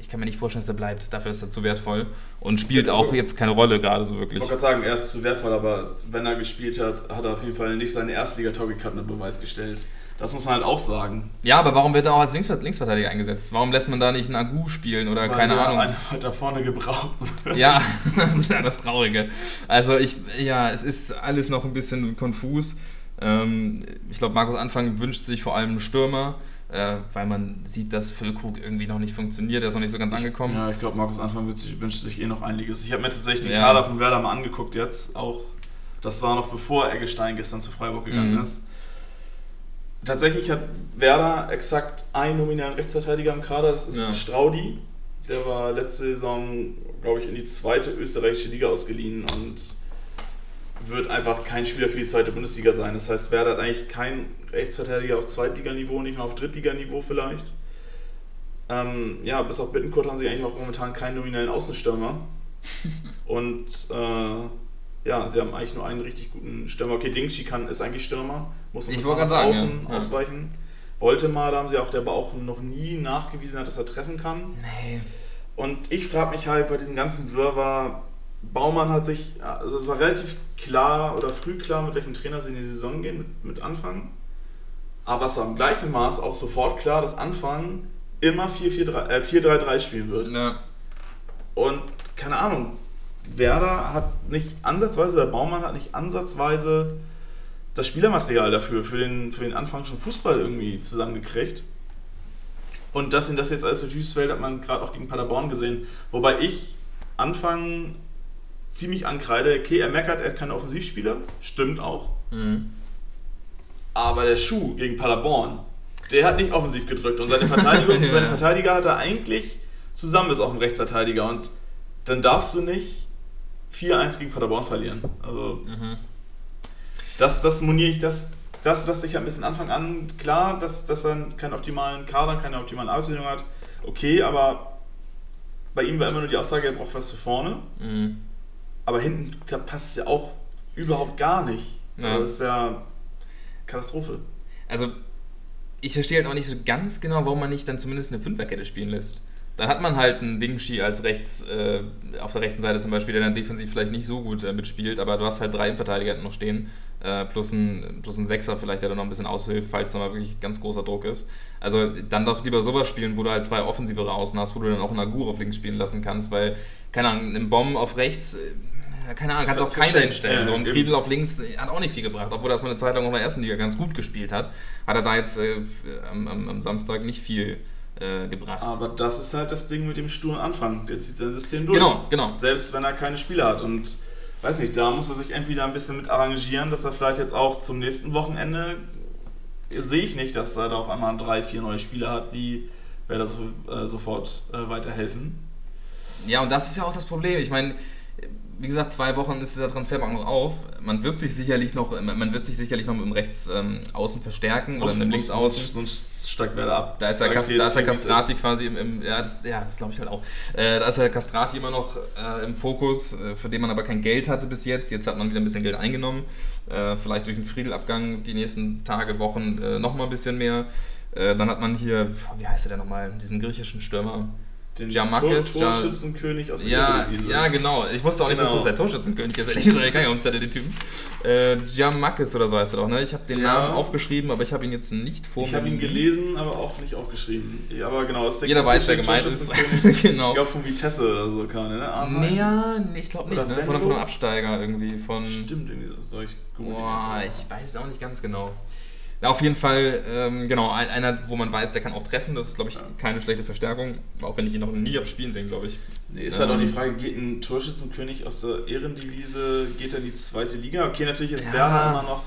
ich kann mir nicht vorstellen, dass er bleibt. Dafür ist er zu wertvoll und spielt auch jetzt keine Rolle gerade so wirklich. Ich wollte gerade sagen, er ist zu wertvoll, aber wenn er gespielt hat, hat er auf jeden Fall nicht seine Erstliga-Torgekarten unter Beweis gestellt. Das muss man halt auch sagen. Ja, aber warum wird er auch als Linksverteidiger eingesetzt? Warum lässt man da nicht einen Agu spielen oder Weil keine Ahnung? Einer da vorne gebraucht Ja, das ist ja das Traurige. Also ich, ja, es ist alles noch ein bisschen konfus. Ähm, ich glaube, Markus Anfang wünscht sich vor allem einen Stürmer, äh, weil man sieht, dass Füllkrug irgendwie noch nicht funktioniert. Er ist noch nicht so ganz angekommen. Ja, ich glaube, Markus Anfang wünscht sich eh noch einiges. Ich habe mir tatsächlich den ja. Kader von Werder mal angeguckt jetzt. Auch das war noch bevor Eggestein gestern zu Freiburg gegangen mhm. ist. Tatsächlich hat Werder exakt einen nominellen Rechtsverteidiger im Kader, das ist ja. Straudi. Der war letzte Saison, glaube ich, in die zweite österreichische Liga ausgeliehen und wird einfach kein Spieler für die zweite Bundesliga sein. Das heißt, Werder hat eigentlich keinen Rechtsverteidiger auf Zweitliganiveau, nicht mal auf Drittliganiveau vielleicht. Ähm, ja, bis auf Bittenkurt haben sie eigentlich auch momentan keinen nominellen Außenstürmer. und äh, ja, sie haben eigentlich nur einen richtig guten Stürmer. Okay, Dingshi kann, ist eigentlich Stürmer, muss man außen ja. ausweichen. Wollte mal, da haben sie auch, der aber auch noch nie nachgewiesen hat, dass er treffen kann. Nee. Und ich frage mich halt bei diesem ganzen Wirrwarr, Baumann hat sich, also es war relativ klar oder früh klar, mit welchem Trainer sie in die Saison gehen, mit, mit Anfang. Aber es war im gleichen Maß auch sofort klar, dass Anfang immer 4-3-3 äh, spielen wird. Ja. Und keine Ahnung, Werder hat nicht ansatzweise, der Baumann hat nicht ansatzweise das Spielermaterial dafür, für den, für den Anfang schon Fußball irgendwie zusammengekriegt. Und dass ihn das jetzt alles so düst fällt, hat man gerade auch gegen Paderborn gesehen. Wobei ich Anfang ziemlich ankreide, okay, er meckert, er hat keine Offensivspieler, stimmt auch. Mhm. Aber der Schuh gegen Paderborn, Der hat nicht offensiv gedrückt und seine, Verteidigung, seine Verteidiger hat er eigentlich zusammen bis auf den Rechtsverteidiger und dann darfst du nicht 4-1 gegen Paderborn verlieren. Also mhm. das, das moniere ich, das, das lasse ich ein bisschen Anfang an klar, dass, dass er keinen optimalen Kader, keine optimalen Ausbildung hat. Okay, aber bei ihm war immer nur die Aussage, er braucht was für vorne. Mhm. Aber hinten da passt es ja auch überhaupt gar nicht. Ja. Das ist ja Katastrophe. Also, ich verstehe halt auch nicht so ganz genau, warum man nicht dann zumindest eine Fünferkette spielen lässt. Dann hat man halt einen Dingshi als rechts, äh, auf der rechten Seite zum Beispiel, der dann defensiv vielleicht nicht so gut äh, mitspielt, aber du hast halt drei Innenverteidiger noch stehen, äh, plus, ein, plus ein Sechser vielleicht, der dann noch ein bisschen aushilft, falls da mal wirklich ganz großer Druck ist. Also dann doch lieber sowas spielen, wo du halt zwei offensivere Außen hast, wo du dann auch einen Agur auf links spielen lassen kannst, weil, keine Ahnung, einen Bomb auf rechts äh, keine Ahnung, kannst auch keiner hinstellen. Ja, so, und Friedel auf links hat auch nicht viel gebracht, obwohl er erstmal eine Zeit lang auch in der ersten Liga ganz gut gespielt hat. Hat er da jetzt äh, am, am, Samstag nicht viel äh, gebracht. Aber das ist halt das Ding mit dem sturen Anfang. Der zieht sein System durch. Genau, genau. Selbst wenn er keine Spieler hat. Und weiß nicht, da muss er sich entweder ein bisschen mit arrangieren, dass er vielleicht jetzt auch zum nächsten Wochenende sehe ich nicht, dass er da auf einmal drei, vier neue Spieler hat, die werde so, äh, sofort äh, weiterhelfen. Ja, und das ist ja auch das Problem. Ich meine, wie gesagt, zwei Wochen ist dieser Transfermarkt noch auf. Man wird sich sicherlich noch, man wird sich sicherlich noch mit dem Rechts ähm, außen verstärken muss, oder mit dem Links außen. Sonst wer ab. Da ist der, Kast, da ist der Castrati quasi im, im, ja, das, ja, das glaube ich halt auch. Äh, da ist der Castrati immer noch äh, im Fokus, äh, für den man aber kein Geld hatte bis jetzt. Jetzt hat man wieder ein bisschen Geld eingenommen. Äh, vielleicht durch den Friedelabgang die nächsten Tage, Wochen äh, nochmal ein bisschen mehr. Äh, dann hat man hier, wie heißt der denn nochmal, diesen griechischen Stürmer den Giamakis, Tor Torschützenkönig aus der ja, ja, genau. Ich wusste auch nicht, genau. dass das der Torschützenkönig ist. Ehrlich gesagt, ich kann ja den Typen. Äh, Giamakis oder so heißt er doch, ne? Ich habe den ja. Namen aufgeschrieben, aber ich habe ihn jetzt nicht vor Ich habe ihn gelesen, aber auch nicht aufgeschrieben. Aber genau, ist der Jeder weiß, wer gemeint ist. genau. Ich glaube von Vitesse oder so kann ne? Ah, nee, ja, nee, ich glaube nicht, ne? Von, von einem Absteiger irgendwie. Von, Stimmt, irgendwie soll ich Boah, ich weiß auch nicht ganz genau. Auf jeden Fall, ähm, genau, einer, wo man weiß, der kann auch treffen. Das ist, glaube ich, keine schlechte Verstärkung. Auch wenn ich ihn noch nie habe spielen sehen, glaube ich. Nee, ist ähm, halt auch die ähm, Frage, geht ein Torschützenkönig aus der Ehrendivise, geht er in die zweite Liga? Okay, natürlich ist ja. Werner immer noch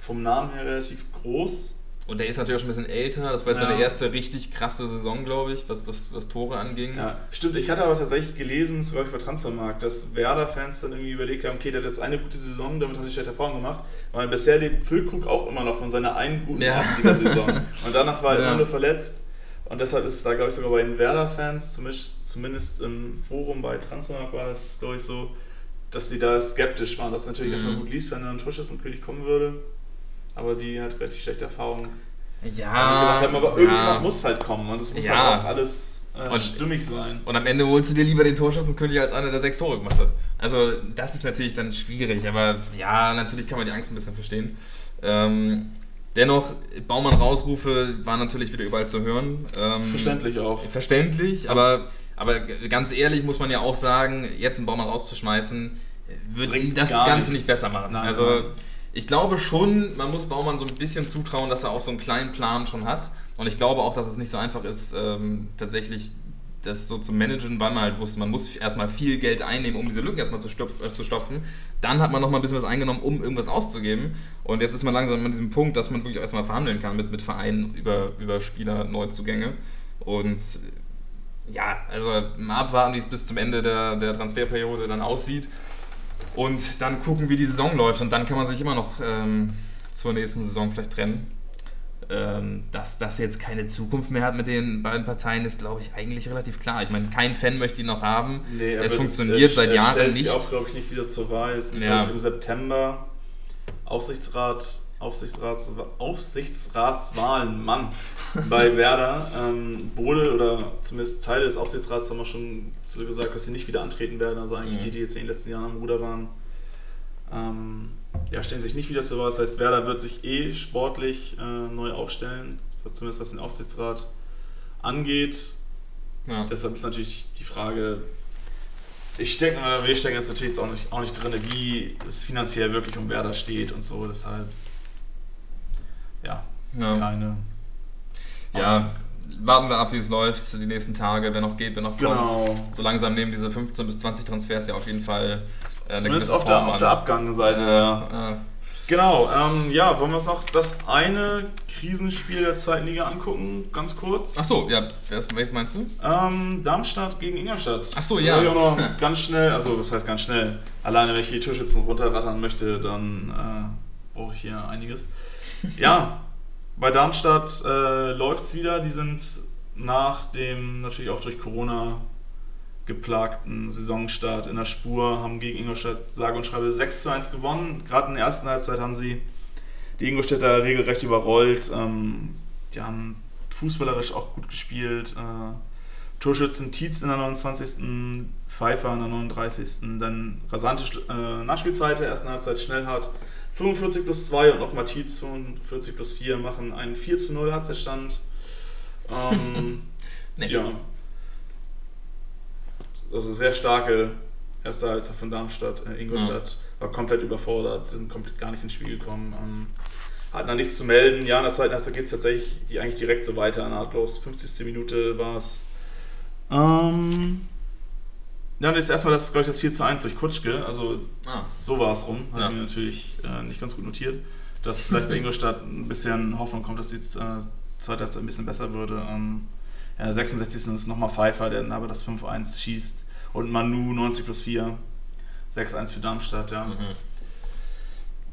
vom Namen her relativ groß. Und der ist natürlich auch schon ein bisschen älter. Das war jetzt ja. seine erste richtig krasse Saison, glaube ich, was, was, was Tore anging. Ja, stimmt. Ich hatte aber tatsächlich gelesen, das war ich bei Transfermarkt, dass Werder-Fans dann irgendwie überlegt haben, okay, der hat jetzt eine gute Saison, damit haben sie schlechte Erfahrungen gemacht. Weil bisher lebt Füllkrug auch immer noch von seiner einen guten ja. Erstligasaison. Und danach war er ja. immer nur verletzt. Und deshalb ist da, glaube ich, sogar bei den Werder-Fans, zumindest, zumindest im Forum bei Transfermarkt war das, glaube ich, so, dass sie da skeptisch waren. Das natürlich mhm. erstmal gut liest, wenn dann ein Torschützenkönig kommen würde aber die hat relativ schlechte Erfahrungen ja, haben. Aber ja. muss halt kommen und es muss ja. halt auch alles äh, und, stimmig sein. Und am Ende holst du dir lieber den Torschützenkönig als einer, der sechs Tore gemacht hat. Also das ist natürlich dann schwierig, aber ja, natürlich kann man die Angst ein bisschen verstehen. Ähm, dennoch, Baumann Rausrufe waren natürlich wieder überall zu hören. Ähm, verständlich auch. Verständlich, aber, aber ganz ehrlich muss man ja auch sagen, jetzt einen Baumann rauszuschmeißen, würde das Ganze nichts. nicht besser machen. Nein, also nein ich glaube schon, man muss Baumann so ein bisschen zutrauen, dass er auch so einen kleinen Plan schon hat. Und ich glaube auch, dass es nicht so einfach ist, ähm, tatsächlich das so zu managen, weil man halt wusste, man muss erstmal viel Geld einnehmen, um diese Lücken erstmal zu, stopf, äh, zu stopfen. Dann hat man nochmal ein bisschen was eingenommen, um irgendwas auszugeben. Und jetzt ist man langsam an diesem Punkt, dass man wirklich erstmal verhandeln kann mit, mit Vereinen über, über Spieler-Neuzugänge. Und ja, also mal abwarten, wie es bis zum Ende der, der Transferperiode dann aussieht. Und dann gucken, wie die Saison läuft. Und dann kann man sich immer noch ähm, zur nächsten Saison vielleicht trennen. Ähm, dass das jetzt keine Zukunft mehr hat mit den beiden Parteien, ist, glaube ich, eigentlich relativ klar. Ich meine, kein Fan möchte ihn noch haben. Nee, es funktioniert es, seit Jahren stellt nicht. Sich auch, glaube ich, nicht wieder zur Wahl. Es ja. im September Aufsichtsrat Aufsichtsrats, Aufsichtsratswahlen, Mann, bei Werder. Ähm, Bohle oder zumindest Teile des Aufsichtsrats haben auch schon gesagt, dass sie nicht wieder antreten werden. Also eigentlich mhm. die, die jetzt in den letzten Jahren am Ruder waren, ähm, ja, stellen sich nicht wieder zur Wahl. Das heißt, Werder wird sich eh sportlich äh, neu aufstellen, zumindest was den Aufsichtsrat angeht. Ja. Deshalb ist natürlich die Frage, ich stecke, wir stecken jetzt natürlich auch nicht, auch nicht drin, wie es finanziell wirklich um Werder steht und so. Deshalb ja, ja. keine. Ja, warten wir ab, wie es läuft, die nächsten Tage, wer noch geht, wer noch kommt. Genau. So langsam nehmen diese 15 bis 20 Transfers ja auf jeden Fall äh, eine Zumindest auf der, auf der Abgangseite, ja. ja. Genau, ähm, ja, wollen wir uns noch das eine Krisenspiel der zweiten Liga angucken, ganz kurz? Ach so, ja, welches meinst du? Ähm, Darmstadt gegen Ingolstadt. Ach so, ja. Da ich auch noch ganz schnell, also was heißt ganz schnell, alleine wenn ich die Türschützen runterrattern möchte, dann äh, brauche ich hier einiges. Ja, bei Darmstadt äh, läuft es wieder, die sind nach dem natürlich auch durch Corona geplagten Saisonstart in der Spur, haben gegen Ingolstadt sage und schreibe 6 zu 1 gewonnen. Gerade in der ersten Halbzeit haben sie die Ingolstädter regelrecht überrollt. Ähm, die haben fußballerisch auch gut gespielt. Äh, Torschützen Tietz in der 29. Pfeiffer in der 39. Dann rasante äh, Nachspielzeit der ersten Halbzeit Schnellhardt 45 plus 2 und nochmal Tietz 45 plus 4 machen einen 4 zu 0 Halbzeitstand. Ähm, ja, also sehr starke erste Halbzeit von Darmstadt. Äh, Ingolstadt ja. war komplett überfordert, sind komplett gar nicht ins Spiel gekommen. Ähm, hatten da nichts zu melden. Ja, in der zweiten Halbzeit geht es tatsächlich die eigentlich direkt so weiter, nahtlos. 50. Minute war es. Ähm, ja, das ist erstmal das, glaube ich, das 4 zu 1 durch Kutschke. Also ah. so war es rum. Habe ja. mir natürlich äh, nicht ganz gut notiert. Dass vielleicht bei Ingolstadt ein bisschen Hoffnung kommt, dass die äh, zweite Halbzeit ein bisschen besser würde. Ähm, ja, 66. ist nochmal Pfeiffer, der dann aber das 5-1 schießt. Und Manu 90 plus 4. 6-1 für Darmstadt, ja. Mhm.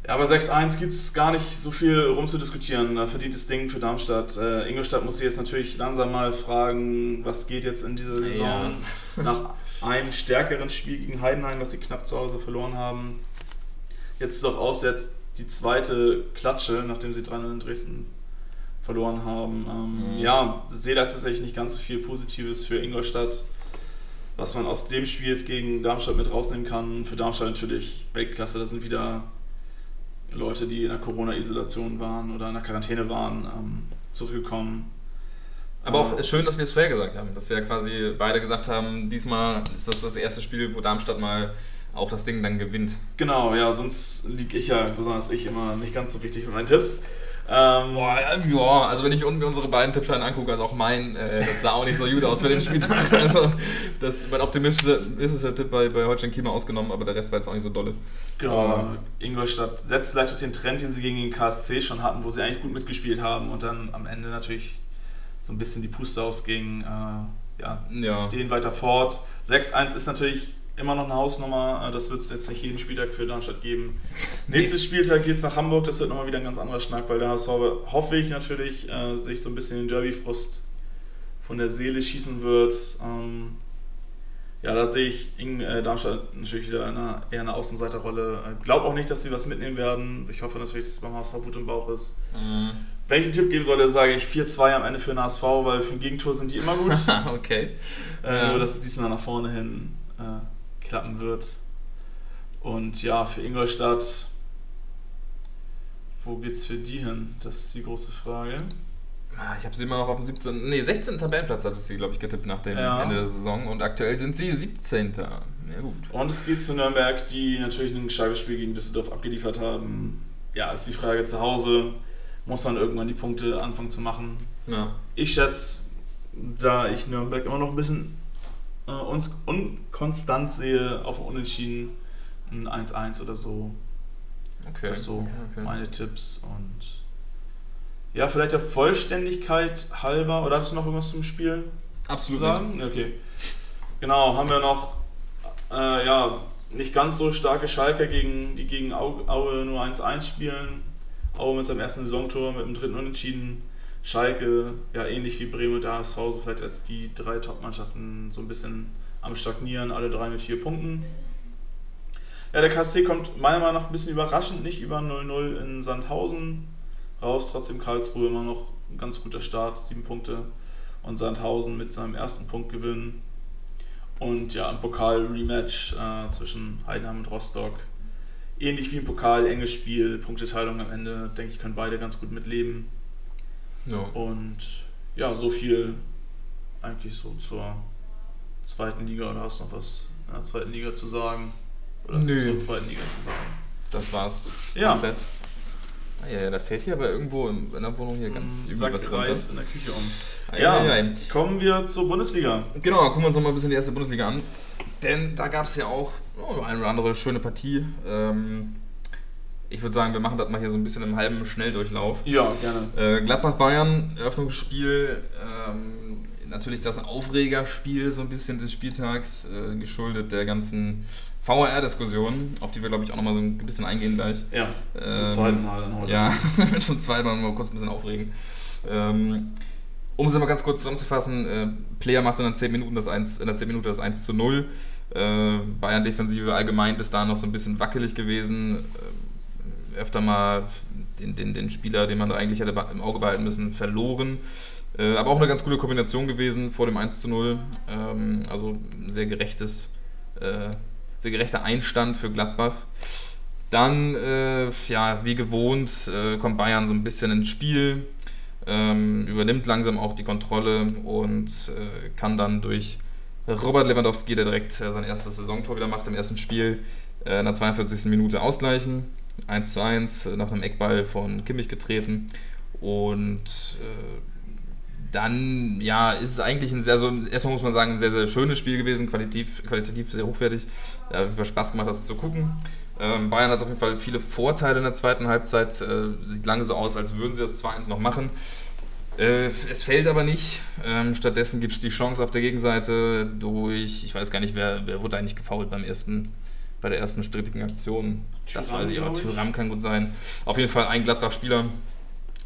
Ja, aber 6-1 gibt es gar nicht so viel rumzudiskutieren. Da verdient das Ding für Darmstadt. Äh, Ingolstadt muss sich jetzt natürlich langsam mal fragen, was geht jetzt in dieser Saison ja. nach einem stärkeren Spiel gegen Heidenheim, was sie knapp zu Hause verloren haben. Jetzt doch aussetzt die zweite Klatsche, nachdem sie 3-0 in Dresden verloren haben. Ähm, mhm. Ja, sehe da tatsächlich nicht ganz so viel Positives für Ingolstadt. Was man aus dem Spiel jetzt gegen Darmstadt mit rausnehmen kann, für Darmstadt natürlich Weltklasse. Da sind wieder Leute, die in der Corona-Isolation waren oder in der Quarantäne waren, ähm, zurückgekommen. Aber auch schön, dass wir es vorher gesagt haben, dass wir quasi beide gesagt haben, diesmal ist das das erste Spiel, wo Darmstadt mal auch das Ding dann gewinnt. Genau, ja, sonst liege ich ja, besonders ich, immer nicht ganz so richtig mit meinen Tipps. Ähm, Boah, ja, also wenn ich unten unsere beiden Tippscheine angucke, also auch mein, äh, das sah auch nicht so gut aus für den Spieltag. Also das, mein optimistischer Tipp bei, bei Holstein Kiemer ausgenommen, aber der Rest war jetzt auch nicht so dolle. Genau, Ingolstadt setzt vielleicht auch den Trend, den sie gegen den KSC schon hatten, wo sie eigentlich gut mitgespielt haben und dann am Ende natürlich so ein bisschen die Puste ausging. Äh, ja, ja, den weiter fort. 6-1 ist natürlich immer noch eine Hausnummer. Äh, das wird es jetzt nicht jeden Spieltag für Darmstadt geben. Nächstes Spieltag geht es nach Hamburg. Das wird nochmal wieder ein ganz anderer Schnack, weil der HSV, hoffe ich natürlich, äh, sich so ein bisschen den Derby-Frust von der Seele schießen wird. Ähm, ja, da sehe ich in, äh, Darmstadt natürlich wieder eine, eher eine Außenseiterrolle. Ich glaube auch nicht, dass sie was mitnehmen werden. Ich hoffe natürlich, dass es beim HSV Wut im Bauch ist. Mhm. Wenn ich einen Tipp geben sollte, sage ich 4-2 am Ende für den HSV, weil für ein Gegentor sind die immer gut. okay. Äh, nur, dass es diesmal nach vorne hin äh, klappen wird. Und ja, für Ingolstadt, wo geht's für die hin? Das ist die große Frage. Ah, ich habe sie immer noch auf dem 17. Nee, 16. Tabellenplatz hatte sie, glaube ich, getippt nach dem ja. Ende der Saison. Und aktuell sind sie 17. Ja, gut. Und es geht zu Nürnberg, die natürlich ein starkes Spiel gegen Düsseldorf abgeliefert haben. Ja, ist die Frage zu Hause. Muss man irgendwann die Punkte anfangen zu machen? Ja. Ich schätze, da ich Nürnberg immer noch ein bisschen äh, uns unkonstant sehe, auf Unentschieden ein 1-1 oder so. Okay. Das so okay, okay. meine Tipps und ja, vielleicht der Vollständigkeit halber. Oder hast du noch irgendwas zum Spiel? Absolut. Zu sagen? Nicht. Okay. Genau, haben wir noch äh, ja, nicht ganz so starke Schalker, gegen, die gegen Aue nur 1-1 spielen. Aue mit seinem ersten Saisontor, mit dem dritten Unentschieden. Schalke, ja ähnlich wie Bremen und HSV, so vielleicht als die drei Top-Mannschaften so ein bisschen am Stagnieren, alle drei mit vier Punkten. Ja, der KSC kommt meiner Meinung nach ein bisschen überraschend nicht über 0-0 in Sandhausen raus. Trotzdem Karlsruhe immer noch ein ganz guter Start, sieben Punkte. Und Sandhausen mit seinem ersten Punkt gewinnen. Und ja, ein Pokal-Rematch äh, zwischen Heidenheim und Rostock. Ähnlich wie im Pokal, enges Spiel, Punkteteilung am Ende. Denke ich, können beide ganz gut mitleben. Ja. Und ja, so viel eigentlich so zur zweiten Liga. Oder hast du noch was in der zweiten Liga zu sagen? Oder Nö. zur zweiten Liga zu sagen? Das war's. Ja. Komplett. Ah, ja, ja, da fällt hier aber irgendwo in, der Wohnung hier ganz übel was runter. in der Küche um. Ah, ja, ja, ja, kommen wir zur Bundesliga. Genau, gucken wir uns noch mal ein bisschen die erste Bundesliga an. Denn da gab es ja auch oh, eine oder andere schöne Partie. Ähm, Ich würde sagen, wir machen das mal hier so ein bisschen im halben Schnelldurchlauf. Ja, gerne. Äh, Gladbach-Bayern, Eröffnungsspiel. Ähm, natürlich das Aufregerspiel so ein bisschen des Spieltags, äh, geschuldet der ganzen VAR-Diskussion, auf die wir, glaube ich, auch nochmal so ein bisschen eingehen gleich. Ja, zum ähm, zweiten Mal dann heute. Ja, zum zweiten Mal mal kurz ein bisschen aufregen. Ähm, um es mal ganz kurz zusammenzufassen, äh, Player macht in der 10 Minuten das 1, in der 10 Minute das 1 zu 0. Äh, Bayern Defensive allgemein bis dahin noch so ein bisschen wackelig gewesen. Äh, öfter mal den, den, den Spieler, den man da eigentlich hätte im Auge behalten müssen, verloren. Äh, aber auch eine ganz gute Kombination gewesen vor dem 1 zu 0. Ähm, also ein sehr gerechtes, sehr gerechter Einstand für Gladbach. Dann, ja, wie gewohnt, kommt Bayern so ein bisschen ins Spiel, ähm, übernimmt langsam auch die Kontrolle und kann dann durch Robert Lewandowski, der direkt äh, sein erstes Saisontor wieder macht im ersten Spiel, in der 42. Minute ausgleichen. 1 zu 1 nach einem Eckball von Kimmich getreten. Und dann ja, ist es eigentlich ein sehr, so, erstmal muss man sagen, ein sehr, sehr schönes Spiel gewesen, qualitativ, qualitativ sehr hochwertig. Ja, hat jeden Spaß gemacht, das zu gucken. Ähm, Bayern hat auf jeden Fall viele Vorteile in der zweiten Halbzeit. Äh, sieht lange so aus, als würden sie das 2-1 noch machen. Äh, es fällt aber nicht. Ähm, stattdessen gibt es die Chance auf der Gegenseite durch, ich weiß gar nicht, wer, wer wurde eigentlich gefault beim ersten, bei der ersten strittigen Aktion. Das Thuram, weiß ich, aber Tyram kann gut sein. Auf jeden Fall ein Gladbach-Spieler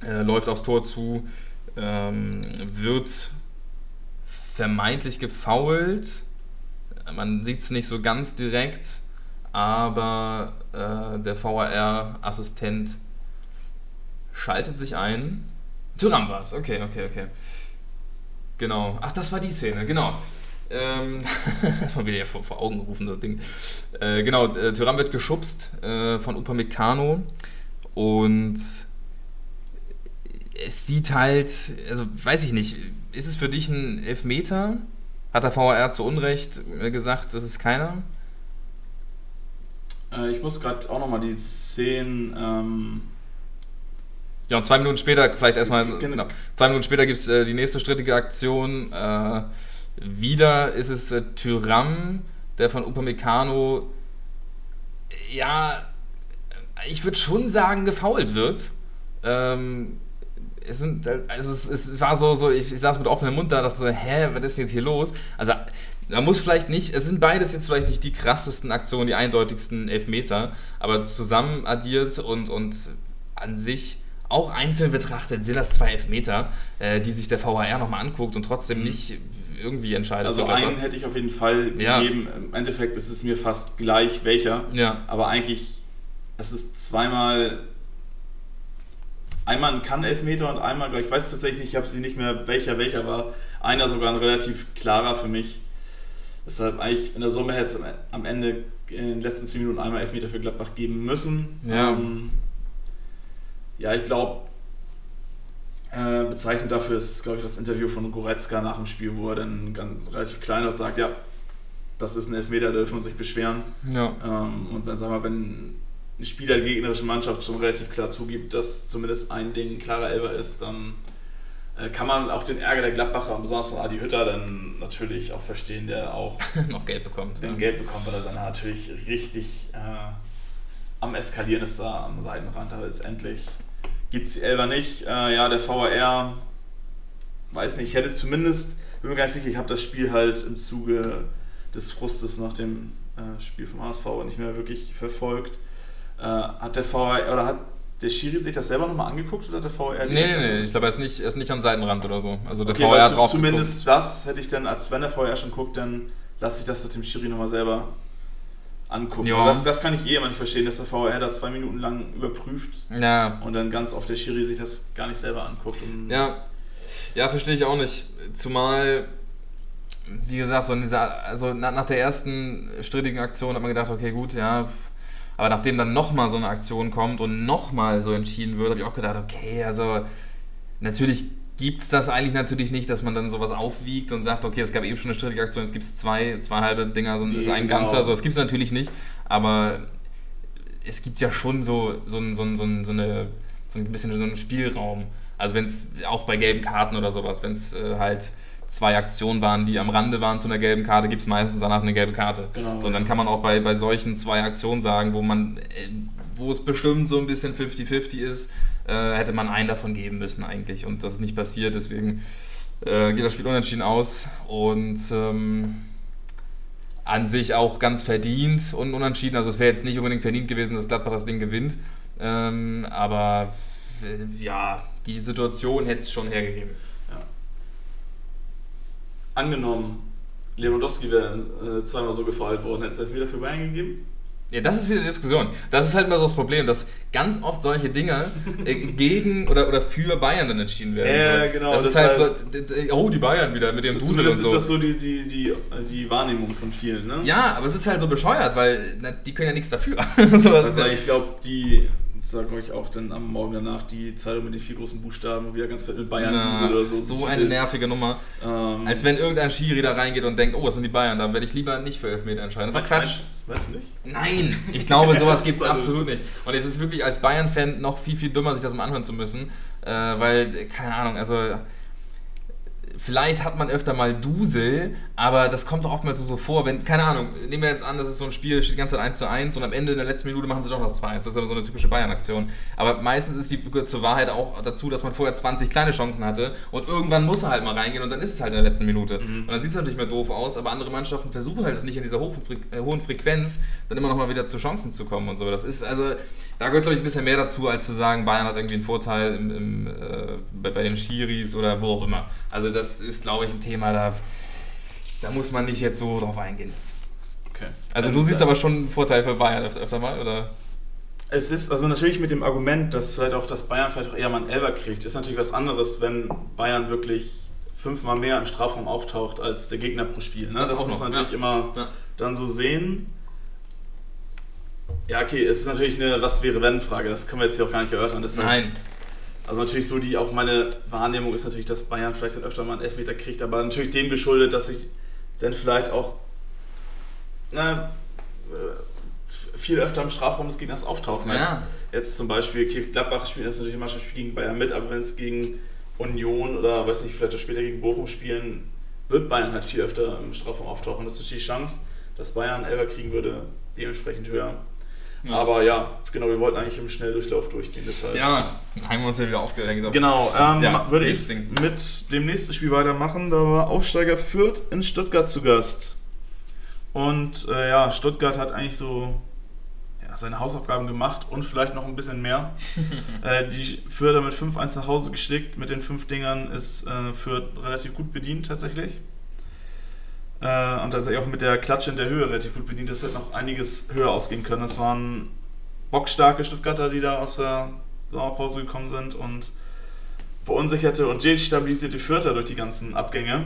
äh, läuft aufs Tor zu, ähm, wird vermeintlich gefoult. Man sieht es nicht so ganz direkt, aber äh, der VAR-Assistent schaltet sich ein. Tyram war es, okay, okay, okay. Genau. Ach, das war die Szene, genau. Ähm, mal wieder vor, vor, Augen gerufen, das Ding. Äh, genau, äh, Tyram wird geschubst äh, von Upamecano und es sieht halt, also weiß ich nicht, ist es für dich ein Elfmeter? Hat der VAR zu Unrecht gesagt, das ist keiner? Äh, ich muss gerade auch nochmal die Szenen. Ähm ja, und zwei Minuten später, vielleicht erstmal, genau, zwei Minuten später gibt es äh, die nächste strittige Aktion. Äh, wieder ist es äh, Tyram, der von Upamecano, ja, ich würde schon sagen, gefault wird. Ähm, es sind, also es, es war so, so ich, ich, saß mit offenem Mund da und dachte so, hä, was ist jetzt hier los? Also, da muss vielleicht nicht, es sind beides jetzt vielleicht nicht die krassesten Aktionen, die eindeutigsten Elfmeter, aber zusammen addiert und, und an sich auch einzeln betrachtet sind das zwei Elfmeter, äh, die sich der VHR nochmal anguckt und trotzdem mhm. nicht irgendwie entscheidet. Also einen hätte ich auf jeden Fall ja. gegeben. Im Endeffekt ist es mir fast gleich welcher. Ja. Aber eigentlich, es ist zweimal einmal ein Kann-Elfmeter und einmal, ich weiß tatsächlich nicht, ich habe sie nicht mehr, welcher welcher war. Einer sogar ein relativ klarer für mich. Deshalb eigentlich in der Summe hätte es am Ende in den letzten 10 Minuten einmal Elfmeter für Gladbach geben müssen. Ja, ähm, ja ich glaube, äh, bezeichnend dafür ist, glaube ich, das Interview von Goretzka nach dem Spiel, wo er dann ganz relativ klein und sagt, ja, das ist ein Elfmeter, da dürfen wir uns nicht beschweren. Ja. Ähm, und wenn, sag mal, wenn ein Spieler der gegnerischen Mannschaft schon relativ klar zugibt, dass zumindest ein Ding ein klarer Elber ist, dann äh, kann man auch den Ärger der Gladbacher besonders von Adi Hütter dann natürlich auch verstehen, der auch noch Geld bekommt. Den ja. Geld bekommt, weil er seine natürlich richtig äh, am Eskalieren ist da am Seitenrand. Aber letztendlich gibt es die Elber nicht. Äh, ja, der VAR, weiß nicht, ich hätte zumindest, bin mir nicht sicher, ich habe das Spiel halt im Zuge des Frustes nach dem äh, Spiel vom HSV nicht mehr wirklich verfolgt. Äh, hat der VR oder hat der Schiri sich das selber nochmal angeguckt oder hat der VR? Nee, nee, nee, ich glaube, er ist nicht, er ist nicht am Seitenrand oder so. Also der okay, VR hat drauf Zumindest geguckt. das hätte ich dann, als wenn der VR schon guckt, dann lasse ich das mit dem Schiri nochmal selber angucken. Ja. Das, das, kann ich eh immer nicht verstehen, dass der VR da zwei Minuten lang überprüft ja. und dann ganz oft der Schiri sich das gar nicht selber anguckt. ja. ja, verstehe ich auch nicht. Zumal, wie gesagt, so dieser, also nach der ersten strittigen Aktion hat man gedacht, okay, gut, ja, aber nachdem dann nochmal so eine Aktion kommt und nochmal so entschieden wird, habe ich auch gedacht, okay, also natürlich gibt es das eigentlich natürlich nicht, dass man dann sowas aufwiegt und sagt, okay, es gab eben schon eine strittige Aktion, jetzt gibt es zwei, zwei halbe Dinger, so ist ein genau. ganzer. So, das gibt es natürlich nicht, aber es gibt ja schon so, so, so, so, so, eine, so ein bisschen so einen Spielraum. Also wenn es auch bei gelben Karten oder sowas, wenn es äh, halt zwei Aktionen waren, die am Rande waren zu einer gelben Karte, gibt es meistens danach eine gelbe Karte. Genau. So, und dann kann man auch bei, bei solchen zwei Aktionen sagen, wo man, äh, wo es bestimmt so ein bisschen 50-50 ist, äh, hätte man einen davon geben müssen eigentlich. Und das ist nicht passiert, deswegen äh, geht das Spiel unentschieden aus. Und ähm, an sich auch ganz verdient und unentschieden. Also es wäre jetzt nicht unbedingt verdient gewesen, dass Gladbach das Ding gewinnt. Ähm, aber ja, die Situation hätte es schon hergegeben. Ja. Angenommen, Lewandowski wäre äh, zweimal so gefeiert worden, hätte es wieder für Bayern gegeben? Ja, das ist wieder die Diskussion. Das ist halt immer so das Problem, dass ganz oft solche Dinge äh, gegen oder, oder für Bayern dann entschieden werden. Ja, so. genau. Das, das ist halt, halt, so, oh, die Bayern wieder mit dem so, Dusel und so. ist das so die, die, die, die Wahrnehmung von vielen, ne? Ja, aber es ist halt so bescheuert, weil na, die können ja nichts dafür. so, also, ich glaube, die sage euch auch dann am Morgen danach die Zeitung mit den vier großen Buchstaben, wieder ganz fett mit Bayern Na, oder so. So eine nervige Nummer. Ähm, Als wenn irgendein Schiri da reingeht und denkt, oh, das sind die Bayern, da werde ich lieber nicht für Elfmeter entscheiden. Das ist Quatsch. Weißt du nicht? Nein, ich glaube, sowas gibt es absolut nicht. Und es ist wirklich als Bayern-Fan noch viel, viel dümmer, sich das mal anhören zu müssen. Äh, weil, keine Ahnung, also vielleicht hat man öfter mal Dusel, aber das kommt doch oftmals so, vor, wenn, keine Ahnung, nehmen wir jetzt an, das ist so ein Spiel, steht die ganze Zeit 1 zu 1 und am Ende in der letzten Minute machen sie doch das 2 1. Das ist aber so eine typische Bayern-Aktion. Aber meistens ist die zur Wahrheit auch dazu, dass man vorher 20 kleine Chancen hatte und irgendwann muss er halt mal reingehen und dann ist es halt in der letzten Minute. Mhm. Und dann sieht es natürlich mehr doof aus, aber andere Mannschaften versuchen halt es nicht in dieser hohen, äh, hohen Frequenz, dann immer noch mal wieder zu Chancen zu kommen und so. Das ist also, da gehört glaube ich ein bisschen mehr dazu, als zu sagen, Bayern hat irgendwie einen Vorteil im, im, äh, bei, bei den Schiris oder wo auch immer. Also das ist glaube ich ein Thema, da, da muss man nicht jetzt so drauf eingehen. Okay. Also du siehst aber schon einen Vorteil für Bayern öfter, öfter mal, oder? Es ist also natürlich mit dem Argument, dass vielleicht auch das Bayern vielleicht auch eher mal einen Elber kriegt, ist natürlich was anderes, wenn Bayern wirklich fünfmal mehr im Strafraum auftaucht als der Gegner pro Spiel. Ne? Das, das muss man natürlich ja. immer ja. dann so sehen. Ja, okay, es ist natürlich eine Was wäre wenn Frage, das können wir jetzt hier auch gar nicht erörtern. Deshalb Nein. Also natürlich so die, auch meine Wahrnehmung ist natürlich, dass Bayern vielleicht dann öfter mal einen Elfmeter kriegt, aber natürlich dem geschuldet, dass ich dann vielleicht auch na, äh, viel öfter im Strafraum des Gegners auftauchen. Ja. Als jetzt zum Beispiel, Gladbach spielt das natürlich immer schon Spiel gegen Bayern mit, aber wenn es gegen Union oder weiß nicht, vielleicht auch später gegen Bochum spielen, wird Bayern halt viel öfter im Strafraum auftauchen. Das ist natürlich die Chance, dass Bayern Elfer kriegen würde, dementsprechend höher. Ja. Aber ja, genau, wir wollten eigentlich im Schnelldurchlauf durchgehen. Deshalb. Ja, haben wir uns ja wieder aufgeregt. Genau, ähm, ja, würde ich Ding. mit dem nächsten Spiel weitermachen. Da war Aufsteiger Fürth in Stuttgart zu Gast. Und äh, ja, Stuttgart hat eigentlich so ja, seine Hausaufgaben gemacht und vielleicht noch ein bisschen mehr. äh, die Fürther mit 5-1 nach Hause geschickt. Mit den fünf Dingern ist äh, Fürth relativ gut bedient tatsächlich. Äh, und er auch mit der Klatsche in der Höhe relativ gut bedient ist, hätte noch einiges höher ausgehen können. Das waren bockstarke Stuttgarter, die da aus der Sommerpause gekommen sind und verunsicherte und destabilisierte Fürther durch die ganzen Abgänge.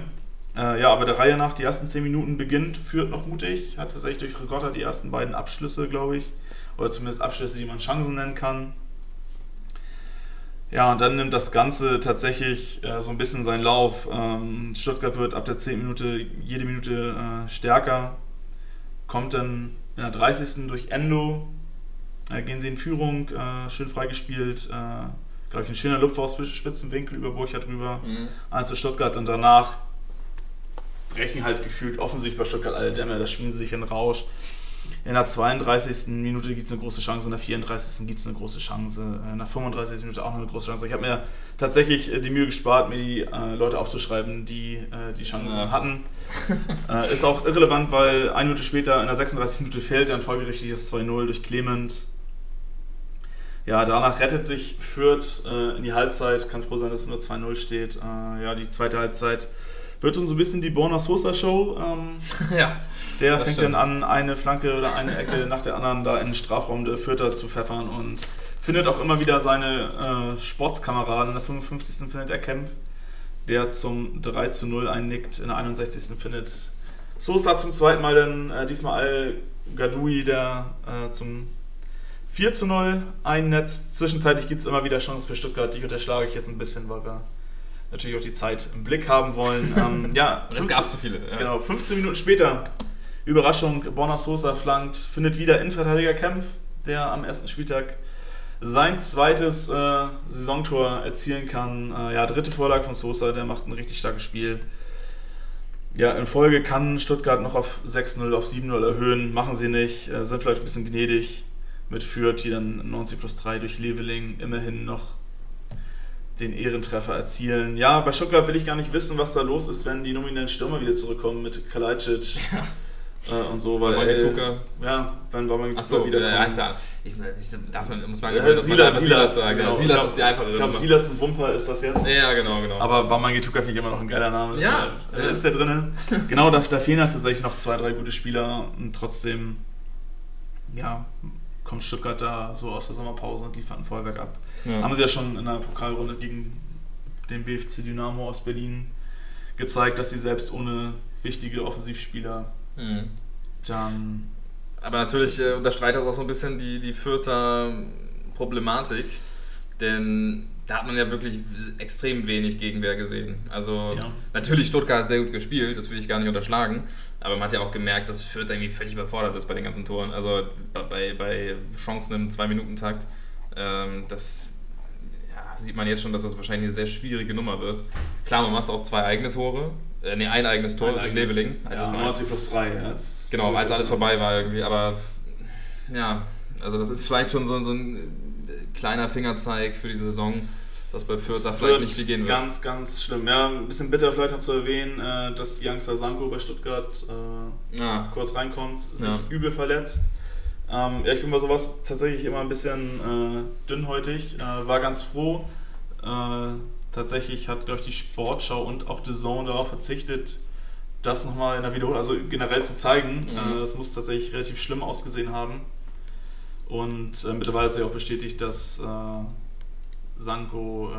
Äh, ja, aber der Reihe nach, die ersten 10 Minuten beginnt, führt noch mutig, hat tatsächlich durch Ricotta die ersten beiden Abschlüsse, glaube ich, oder zumindest Abschlüsse, die man Chancen nennen kann. Ja, und dann nimmt das Ganze tatsächlich äh, so ein bisschen seinen Lauf. Ähm, Stuttgart wird ab der 10. Minute jede Minute äh, stärker. Kommt dann in der 30. durch Endo. Äh, gehen sie in Führung, äh, schön freigespielt. Äh, Glaube ich, ein schöner Lupfer aus Spitzenwinkel über Burchard drüber. Mhm. Also Stuttgart und danach brechen halt gefühlt offensichtlich bei Stuttgart alle Dämme. Da spielen sie sich in Rausch. In der 32. Minute gibt es eine große Chance, in der 34. gibt es eine große Chance, in der 35. Minute auch noch eine große Chance. Ich habe mir tatsächlich äh, die Mühe gespart, mir die äh, Leute aufzuschreiben, die äh, die Chancen ja. hatten. äh, ist auch irrelevant, weil eine Minute später, in der 36. Minute fällt dann folgerichtig das 2-0 durch Clement. Ja, danach rettet sich Fürth äh, in die Halbzeit. Kann froh sein, dass es nur 2-0 steht. Äh, ja, die zweite Halbzeit wird uns so ein bisschen die Borna Sosa Show. Ähm, ja. Der fängt stimmt. dann an, eine Flanke oder eine Ecke nach der anderen da in den Strafraum der Fürther zu pfeffern und findet auch immer wieder seine äh, Sportskameraden. In der 55. findet er Kempf, der zum 3 zu 0 einnickt. In der 61. findet Sosa zum zweiten Mal dann äh, diesmal Al Gadoui, der äh, zum 4 zu 0 einnetzt. Zwischenzeitlich gibt es immer wieder Chancen für Stuttgart. Die unterschlage ich jetzt ein bisschen, weil wir natürlich auch die Zeit im Blick haben wollen. Ähm, ja, es gab zu viele. Ja. Genau, 15 Minuten später, Überraschung, Borna Sosa flankt, findet wieder Innenverteidiger Kempf, der am ersten Spieltag sein zweites äh, Saisontor erzielen kann. Äh, ja, dritte Vorlage von Sosa, der macht ein richtig starkes Spiel. Ja, in Folge kann Stuttgart noch auf 6-0, auf 7-0 erhöhen, machen sie nicht, äh, sind vielleicht ein bisschen gnädig mit Fürth, die dann 90 plus 3 durch Leveling immerhin noch den Ehrentreffer erzielen. Ja, bei Stuttgart will ich gar nicht wissen, was da los ist, wenn die nominellen Stürmer wieder zurückkommen mit Kalajdzic ja. äh, und so. Weil, Wamangituka. Äh, ja, wenn Wamangituka Achso, wiederkommt. Ja, heißt ja, ich, ich, dafür muss man ja, Silas, Silas, Silas, sagen. Genau. Silas glaub, ist die einfache Ich glaube, Silas und Wumper ist das jetzt. Ja, genau, genau. Aber Wamangituka finde ich immer noch ein geiler Name. Ja. Ist, der, ist der drin. genau, da, da fehlen halt tatsächlich noch zwei, drei gute Spieler und trotzdem, ja, kommt Stuttgart da so aus der Sommerpause und liefert ein Feuerwerk ab. Ja. Haben sie ja schon in der Pokalrunde gegen den BFC Dynamo aus Berlin gezeigt, dass sie selbst ohne wichtige Offensivspieler mhm. dann. Aber natürlich äh, unterstreicht das auch so ein bisschen die, die Fürther Problematik, denn da hat man ja wirklich extrem wenig Gegenwehr gesehen. Also ja. natürlich Stuttgart hat sehr gut gespielt, das will ich gar nicht unterschlagen, aber man hat ja auch gemerkt, dass Fürth irgendwie völlig überfordert ist bei den ganzen Toren. Also bei, bei Chancen im Zwei-Minuten-Takt, ähm, das sieht man jetzt schon, dass das wahrscheinlich eine sehr schwierige Nummer wird. Klar, man macht auch zwei eigene Tore. Äh, nee, ein eigenes Tor ein durch eigenes, Leveling. Also ja, 90 plus 3. Als genau, als alles vorbei war irgendwie. Aber ja, also das ist vielleicht schon so, so ein kleiner Fingerzeig für die Saison, dass bei Fürth da vielleicht nicht viel gehen wird. Ganz, ganz schlimm. Ja, ein bisschen bitter vielleicht noch zu erwähnen, äh, dass Youngster Sanko bei Stuttgart äh, ja. kurz reinkommt, sich ja. übel verletzt. Ähm, ja, ich bin bei sowas tatsächlich immer ein bisschen äh, dünnhäutig. Äh, war ganz froh. Äh, tatsächlich hat, glaube ich, die Sportschau und auch The Zone darauf verzichtet, das nochmal in der Wiederholung, also generell zu zeigen. Mhm. Äh, das muss tatsächlich relativ schlimm ausgesehen haben. Und mittlerweile ist ja auch bestätigt, dass äh, Sanko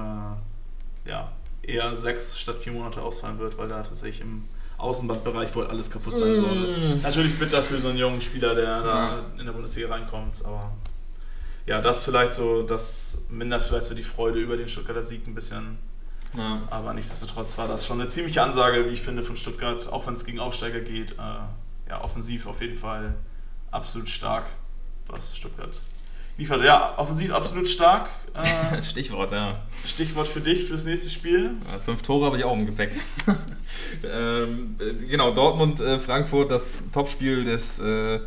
ja, eher sechs statt vier Monate ausfallen wird, weil da tatsächlich im Außenbandbereich wohl alles kaputt sein soll. Mm. Natürlich bitter für so einen jungen Spieler, der da in der Bundesliga reinkommt, aber ja, das vielleicht so, das mindert vielleicht so die Freude über den Stuttgarter Sieg ein bisschen. Ja. Aber nichtsdestotrotz war das schon eine ziemliche Ansage, wie ich finde, von Stuttgart, auch wenn es gegen Aufsteiger geht. Äh, ja, offensiv auf jeden Fall absolut stark, was Stuttgart liefert. Ja, offensiv absolut stark. Äh, Stichwort, ja. Stichwort für dich fürs nächste Spiel. Ja, fünf Tore habe ich auch im Gepäck. ähm, genau, Dortmund, äh, Frankfurt, das Topspiel des, äh,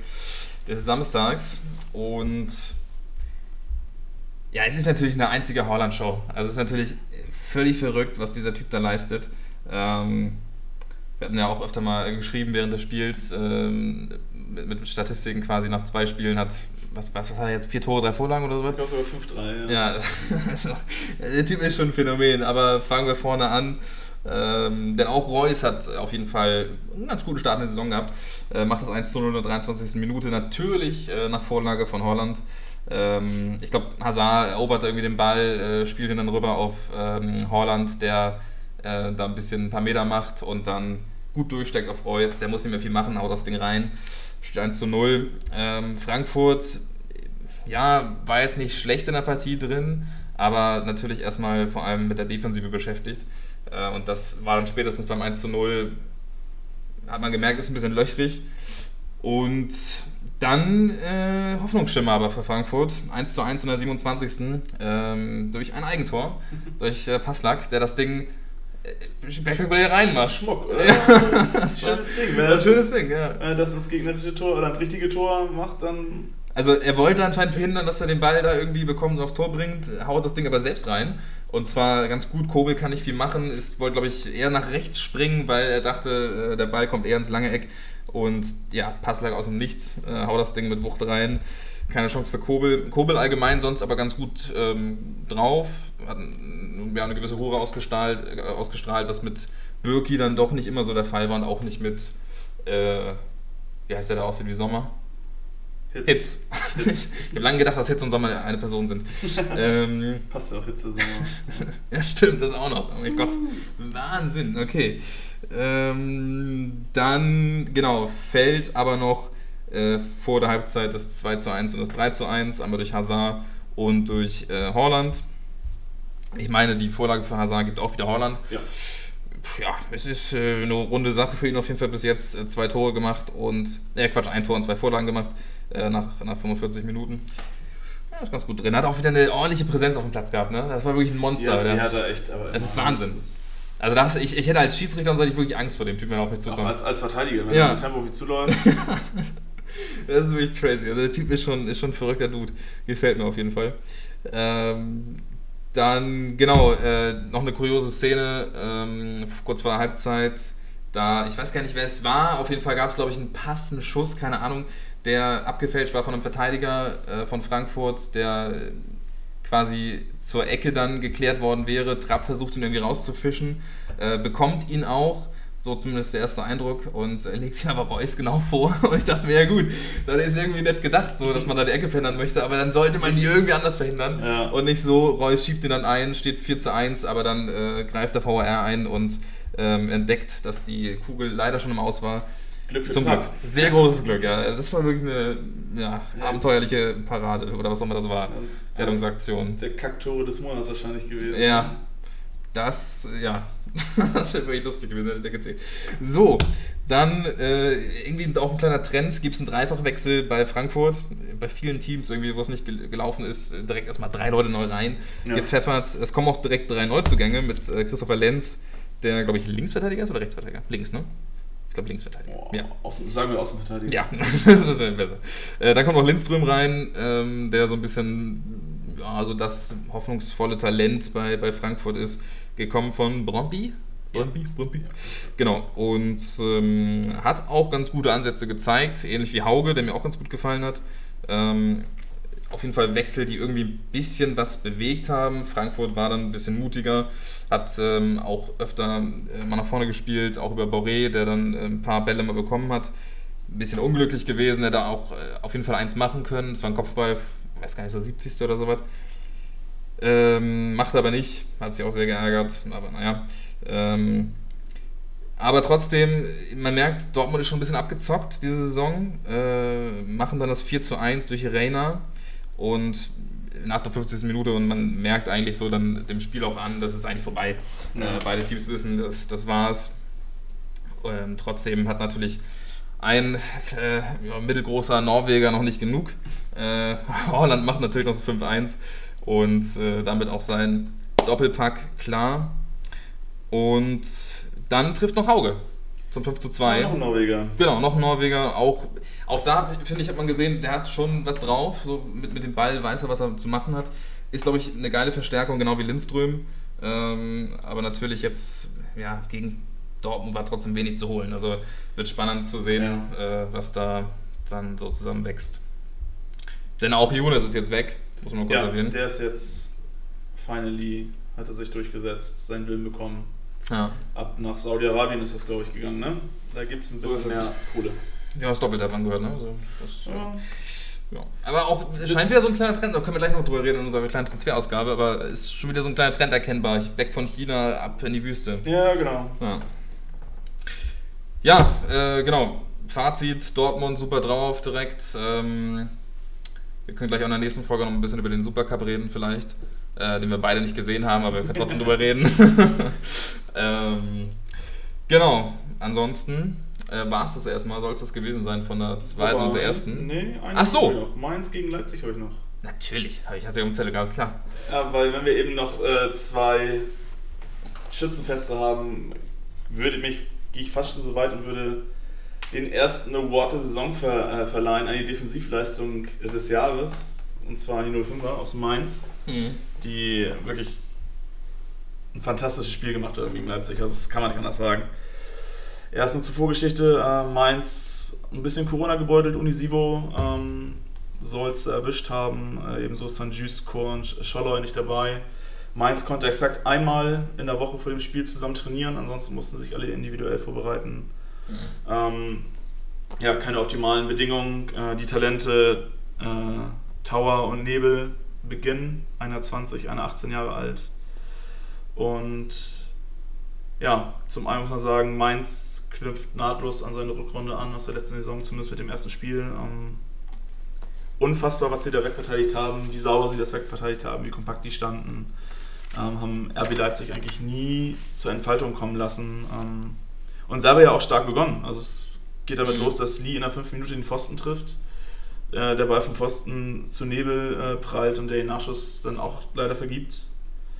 des Samstags. Und ja, es ist natürlich eine einzige Holland-Show. Also es ist natürlich völlig verrückt, was dieser Typ da leistet. Ähm, wir hatten ja auch öfter mal geschrieben während des Spiels, ähm, mit, mit, Statistiken quasi nach zwei Spielen hat was, was hat er jetzt? Vier Tore, drei Vorlagen oder so? Ich glaube sogar 5-3, ja. Ja, also, der Typ ist schon ein Phänomen, aber fangen wir vorne an. Ähm, denn auch Reus hat auf jeden Fall einen ganz guten Start in der Saison gehabt. Äh, macht das 1 0 in der 23. Minute, natürlich äh, nach Vorlage von Holland. Ähm, ich glaube, Hazard erobert irgendwie den Ball, äh, spielt ihn dann rüber auf ähm, Holland, der äh, da ein bisschen ein paar Meter macht und dann gut durchsteckt auf Reus. Der muss nicht mehr viel machen, haut das Ding rein. Steht 1 zu 0. Ähm, Frankfurt, ja, war jetzt nicht schlecht in der Partie drin, aber natürlich erstmal vor allem mit der Defensive beschäftigt. Äh, und das war dann spätestens beim 1 zu 0, hat man gemerkt, ist ein bisschen löchrig. Und dann äh, Hoffnungsschimmer aber für Frankfurt. 1 zu 1 in der 27. Ähm, durch ein Eigentor, durch äh, Passlack, der das Ding spektakulär reinmacht. Schmuck, oder? Ja. das schönes Ding. Wenn das schönes Ding, ja. Wenn das ins gegnerische Tor oder ins richtige Tor macht, dann. Also er wollte anscheinend verhindern, dass er den Ball da irgendwie bekommt und aufs Tor bringt, haut das Ding aber selbst rein. Und zwar ganz gut, Kobel kann nicht viel machen, ist, wollte glaube ich eher nach rechts springen, weil er dachte, äh, der Ball kommt eher ins lange Eck. Und ja, Passlag aus dem Nichts, äh, haut das Ding mit Wucht rein keine Chance für Kobel. Kobel allgemein sonst aber ganz gut ähm, drauf, hat ja, eine gewisse Ruhe ausgestrahlt, äh, ausgestrahlt, was mit Birki dann doch nicht immer so der Fall war und auch nicht mit, äh, wie heißt der da aussieht wie Sommer? Hitz. Hitz. ich habe lange gedacht, dass Hitz und Sommer eine Person sind. ähm, Passt ja auch Hitze Sommer. ja, stimmt, das auch noch. Oh mein Gott. Wahnsinn, okay. Ähm, dann, genau, fällt aber noch äh, vor der Halbzeit das 2 zu 1 und das 3 zu 1, einmal durch Hazard und durch äh, Holland. Ich meine, die Vorlage für Hazard gibt auch wieder Holland. Ja. Ja, es ist äh, eine runde Sache für ihn auf jeden Fall bis jetzt. Äh, zwei Tore gemacht und, äh, Quatsch, ein Tor und zwei Vorlagen gemacht äh, nach, nach 45 Minuten. Ja, ist ganz gut drin. Hat auch wieder eine ordentliche Präsenz auf dem Platz gehabt, ne? Das war wirklich ein Monster. Ja, die hat er echt. Aber es ist Wahnsinn. Ist also das, ich, ich hätte als Schiedsrichter und so ich wirklich Angst vor dem Typ, wenn er auf mich zukommt. Auch als, als Verteidiger, wenn ja. er mit Tempo wie zuläuft. Das ist wirklich crazy. Also der Typ ist schon, ist schon ein verrückter Dude. Gefällt mir auf jeden Fall. Ähm, dann, genau, äh, noch eine kuriose Szene, ähm, kurz vor der Halbzeit. Da, ich weiß gar nicht, wer es war. Auf jeden Fall gab es, glaube ich, einen Pass, einen Schuss, keine Ahnung, der abgefälscht war von einem Verteidiger äh, von Frankfurt, der quasi zur Ecke dann geklärt worden wäre. Trapp versucht ihn irgendwie rauszufischen, äh, bekommt ihn auch so zumindest der erste Eindruck. Und er legt sich aber Reus genau vor. Und ich dachte mir, ja gut, das ist irgendwie nett gedacht, so, dass man da die Ecke verhindern möchte. Aber dann sollte man die irgendwie anders verhindern. Ja. Und nicht so, Reus schiebt ihn dann ein, steht 4 zu 1, aber dann äh, greift der VR ein und ähm, entdeckt, dass die Kugel leider schon im Aus war. Glück für Zum Glück. Sehr großes Glück, ja. Das war wirklich eine ja, abenteuerliche Parade oder was auch immer das war. Das Rettungsaktion. Der Kacktore des Monats wahrscheinlich gewesen. Ja. Das, ja, das wäre wirklich lustig gewesen, hätte der gezählt. So, dann äh, irgendwie auch ein kleiner Trend, gibt es einen Dreifachwechsel bei Frankfurt. Bei vielen Teams, irgendwie, wo es nicht gelaufen ist, direkt erstmal drei Leute neu rein, ja. gepfeffert. Es kommen auch direkt drei Neuzugänge mit äh, Christopher Lenz, der, glaube ich, Linksverteidiger ist oder Rechtsverteidiger? Links, ne? Ich glaube, Linksverteidiger. Oh, ja. Außen, sagen wir Außenverteidiger. Ja, das ist ja besser. Äh, dann kommt noch Lindström rein, ähm, der so ein bisschen, ja, also das hoffnungsvolle Talent bei, bei Frankfurt ist gekommen von Bromby. Bromby, Bromby. Genau, und ähm, hat auch ganz gute Ansätze gezeigt, ähnlich wie Hauge, der mir auch ganz gut gefallen hat. Ähm, auf jeden Fall Wechsel, die irgendwie ein bisschen was bewegt haben. Frankfurt war dann ein bisschen mutiger, hat ähm, auch öfter äh, mal nach vorne gespielt, auch über Boré, der dann äh, ein paar Bälle mal bekommen hat. Ein bisschen unglücklich gewesen, da auch äh, auf jeden Fall eins machen können. Es war ein Kopfball, weiß gar nicht, so 70. oder sowas. Ähm, macht aber nicht, hat sich auch sehr geärgert, aber naja. Ähm, aber trotzdem, man merkt, Dortmund ist schon ein bisschen abgezockt diese Saison. Äh, machen dann das 4 zu 1 durch Reina und nach der 50. Minute und man merkt eigentlich so dann dem Spiel auch an, dass es eigentlich vorbei. Ja. Äh, beide Teams wissen, das, das war's. Ähm, trotzdem hat natürlich ein äh, ja, mittelgroßer Norweger noch nicht genug. Äh, Holland macht natürlich noch so 5-1 und äh, damit auch sein Doppelpack klar. Und dann trifft noch Hauge zum 5 zu 2. noch ein Norweger. Genau, noch ein Norweger. Auch, auch da, finde ich, hat man gesehen, der hat schon was drauf. So mit, mit dem Ball weiß er, was er zu machen hat. Ist, glaube ich, eine geile Verstärkung, genau wie Lindström. Ähm, aber natürlich jetzt, ja, gegen Dortmund war trotzdem wenig zu holen. Also wird spannend zu sehen, ja. äh, was da dann so zusammenwächst. Denn auch Younes ist jetzt weg. Muss man kurz ja, erwähnen. Der ist jetzt finally, hat er sich durchgesetzt, seinen Willen bekommen. Ja. Ab nach Saudi-Arabien ist das, glaube ich, gegangen, ne? Da gibt es ein bisschen so mehr Kohle. Ja, das Doppelte hat man gehört, ne? Also das, ja. Ja. Aber auch, es scheint wieder so ein kleiner Trend, da können wir gleich noch drüber reden in unserer kleinen Transferausgabe, aber es ist schon wieder so ein kleiner Trend erkennbar. Weg von China, ab in die Wüste. Ja, genau. Ja, ja äh, genau. Fazit, Dortmund super drauf direkt. Ähm, wir können gleich auch in der nächsten Folge noch ein bisschen über den Supercup reden, vielleicht, äh, den wir beide nicht gesehen haben, aber wir können trotzdem drüber reden. ähm, genau, ansonsten äh, war es das erstmal, soll es das gewesen sein von der zweiten und der ersten? Nee, Ach so. Noch. Mainz gegen Leipzig heute noch. Natürlich, ich hatte ja um Zelle gehabt, klar. Ja, weil wenn wir eben noch äh, zwei Schützenfeste haben, würde mich, gehe ich fast schon so weit und würde den ersten Award der Saison ver, äh, verleihen an die Defensivleistung des Jahres. Und zwar die 05er aus Mainz, mhm. die wirklich ein fantastisches Spiel gemacht haben gegen Leipzig. Das kann man nicht anders sagen. Erst eine Zuvorgeschichte: äh, Mainz ein bisschen Corona gebeutelt, Unisivo ähm, soll es erwischt haben. Äh, ebenso St. Just, Korn, Scholloy nicht dabei. Mainz konnte exakt einmal in der Woche vor dem Spiel zusammen trainieren, ansonsten mussten sich alle individuell vorbereiten. Mhm. Ähm, ja, keine optimalen Bedingungen. Äh, die Talente äh, Tower und Nebel beginnen. Einer 20, einer 18 Jahre alt. Und ja, zum einen muss man sagen, Mainz knüpft nahtlos an seine Rückrunde an aus der letzten Saison, zumindest mit dem ersten Spiel. Ähm, unfassbar, was sie da wegverteidigt haben, wie sauber sie das wegverteidigt haben, wie kompakt die standen. Ähm, haben RB Leipzig eigentlich nie zur Entfaltung kommen lassen. Ähm, und selber ja auch stark begonnen. Also es geht damit mhm. los, dass Lee in der 5 Minute den Pfosten trifft. Äh, der Ball vom Pfosten zu Nebel äh, prallt und der den Nachschuss dann auch leider vergibt.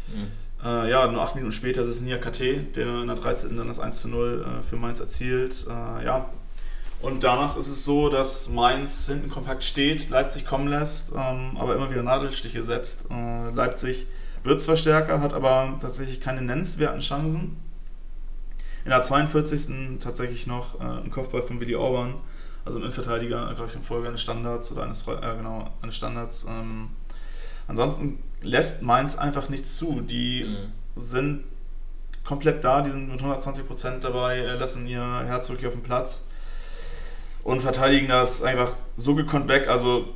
Mhm. Äh, ja, nur acht Minuten später ist es Nia KT, der in der 13. dann das 1 zu 0 äh, für Mainz erzielt. Äh, ja, Und danach ist es so, dass Mainz hinten kompakt steht, Leipzig kommen lässt, ähm, aber immer wieder Nadelstiche setzt. Äh, Leipzig wird zwar stärker, hat aber tatsächlich keine nennenswerten Chancen. In der 42. tatsächlich noch äh, ein Kopfball von Willi Orban, also ein Innenverteidiger, glaube ich, in Folge eines Standards oder eines, äh, genau, eines Standards. Ähm, ansonsten lässt Mainz einfach nichts zu. Die mhm. sind komplett da, die sind mit 120% dabei, äh, lassen ihr Herz wirklich auf dem Platz und verteidigen das einfach so gekonnt weg. Also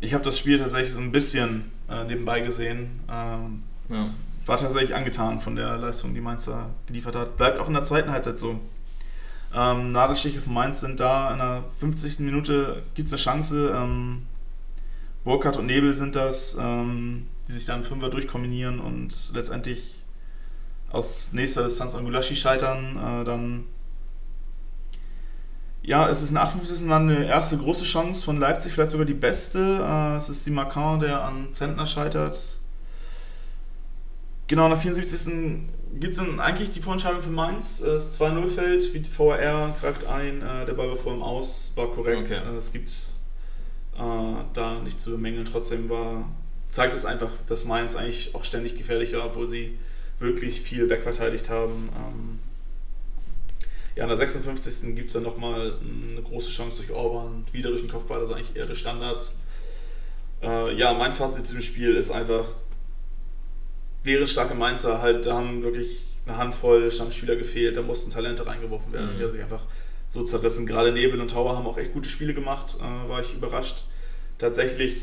ich habe das Spiel tatsächlich so ein bisschen äh, nebenbei gesehen. Ähm, ja. War tatsächlich angetan von der Leistung, die Mainz da geliefert hat. Bleibt auch in der zweiten Halbzeit so. Ähm, Nadelstiche von Mainz sind da. In der 50. Minute gibt es eine Chance. Ähm, Burkhardt und Nebel sind das, ähm, die sich dann Fünfer durchkombinieren und letztendlich aus nächster Distanz an Gulaschi scheitern. Äh, dann ja, es ist in 58. Mal eine erste große Chance von Leipzig, vielleicht sogar die beste. Äh, es ist die Macron, der an Zentner scheitert. Genau, in der 74. gibt es dann eigentlich die Vorentscheidung für Mainz. Das 2-0 fällt, wie die VAR greift ein, äh, der Ball war vor ihm aus, war korrekt. Okay. Äh, es gibt äh, da nicht zu bemängeln. Trotzdem war, zeigt es einfach, dass Mainz eigentlich auch ständig gefährlich war, obwohl sie wirklich viel wegverteidigt haben. Ähm, ja, in der 56. gibt es dann nochmal eine große Chance durch Orban, wieder durch den Kopfball, also eigentlich eher Standards. Äh, ja, mein Fazit zu dem Spiel ist einfach, bärenstarke Mainzer halt, da haben wirklich eine Handvoll Stammspieler gefehlt, da mussten Talente reingeworfen werden, mhm. die haben sich einfach so zerrissen. Gerade Nebel und Tower haben auch echt gute Spiele gemacht, äh, war ich überrascht. Tatsächlich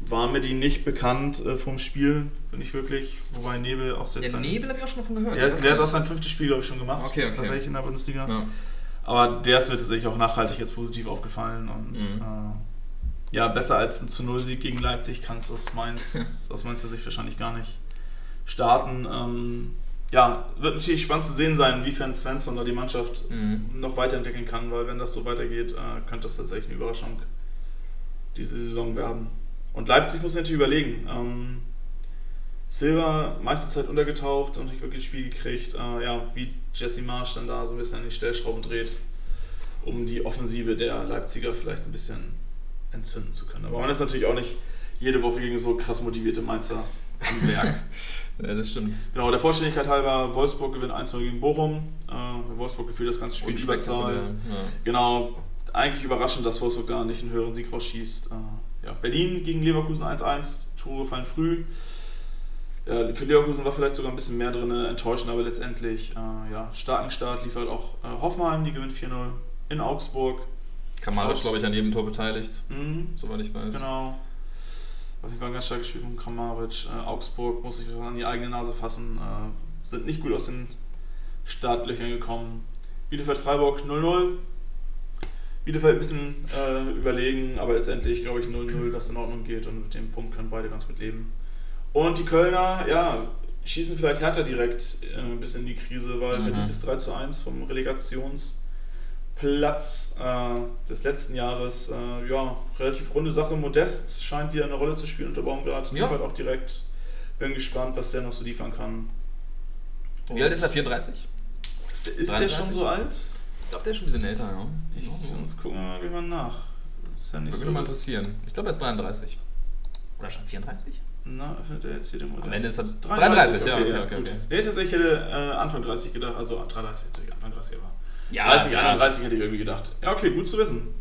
war mir die nicht bekannt äh, vom Spiel, finde ich wirklich. Wobei Nebel auch sehr. Der Nebel habe ich auch schon davon gehört. Ja, der hat das sein fünftes Spiel, glaube ich, schon gemacht. Okay, okay. Tatsächlich in der Bundesliga. Ja. Aber der ist mir tatsächlich auch nachhaltig jetzt positiv aufgefallen. Und mhm. äh, ja, besser als ein zu Null Sieg gegen Leipzig kann es aus, Mainz, aus Mainzer Sicht wahrscheinlich gar nicht starten. Ähm, ja, wird natürlich spannend zu sehen sein, wiefern Svensson oder die Mannschaft mhm. noch weiterentwickeln kann, weil wenn das so weitergeht, äh, könnte das tatsächlich eine Überraschung diese Saison werden. Und Leipzig muss natürlich überlegen. Ähm, Silva meiste Zeit untergetaucht und nicht wirklich ein Spiel gekriegt. Äh, ja, wie Jesse Marsch dann da so ein bisschen an die Stellschrauben dreht, um die Offensive der Leipziger vielleicht ein bisschen entzünden zu können. Aber man ist natürlich auch nicht jede Woche gegen so krass motivierte Mainzer am Werk. ja, das stimmt. Genau, der Vollständigkeit halber, Wolfsburg gewinnt 1-0 gegen Bochum. Äh, Wolfsburg gefühlt das ganze Spiel Überzahl. Ja. Genau, eigentlich überraschend, dass Wolfsburg da nicht einen höheren Sieg rausschießt. Äh, ja, Berlin gegen Leverkusen 1-1, Tore fallen früh. Ja, für Leverkusen war vielleicht sogar ein bisschen mehr drin, enttäuschend, aber letztendlich äh, ja, starken Start liefert auch äh, Hoffenheim, die gewinnt 4-0 in Augsburg. Kramaric, glaube ich, an jedem Tor beteiligt, mhm. soweit ich weiß. Genau. Auf jeden Fall ein ganz starkes Spiel von Kramaric. Äh, Augsburg muss sich an die eigene Nase fassen, äh, sind nicht gut aus den Startlöchern gekommen. Bielefeld-Freiburg 0-0. Bielefeld ein bisschen äh, überlegen, aber letztendlich glaube ich 0-0, dass in Ordnung geht und mit dem Punkt können beide ganz gut leben. Und die Kölner, ja, schießen vielleicht härter direkt äh, ein bisschen in die Krise, weil mhm. verdientes 3 zu 1 vom Relegationsplatz äh, des letzten Jahres. Äh, ja, relativ runde Sache. Modest scheint wieder eine Rolle zu spielen unter Baumgart. Ja. Liefert auch direkt. Bin gespannt, was der noch so liefern kann. Und Wie alt ist er? 34? Ist, ist der schon so alt? Ich glaube, der ist schon ein bisschen älter, ja. Ich, sonst gucken wir mal nach. Das ist ja nicht Würde so. Würde mal interessieren. Ich glaube, er ist 33. Oder schon 34? Na, öffnet er jetzt hier den Modell? Am Ende ist er 33, 33 ja, okay, okay, okay. Nee, tatsächlich hätte äh, Anfang 30 gedacht, also 33 natürlich, Anfang 30 aber. Ja, 30, ja. 31 hätte ich irgendwie gedacht. Ja, okay, gut zu wissen.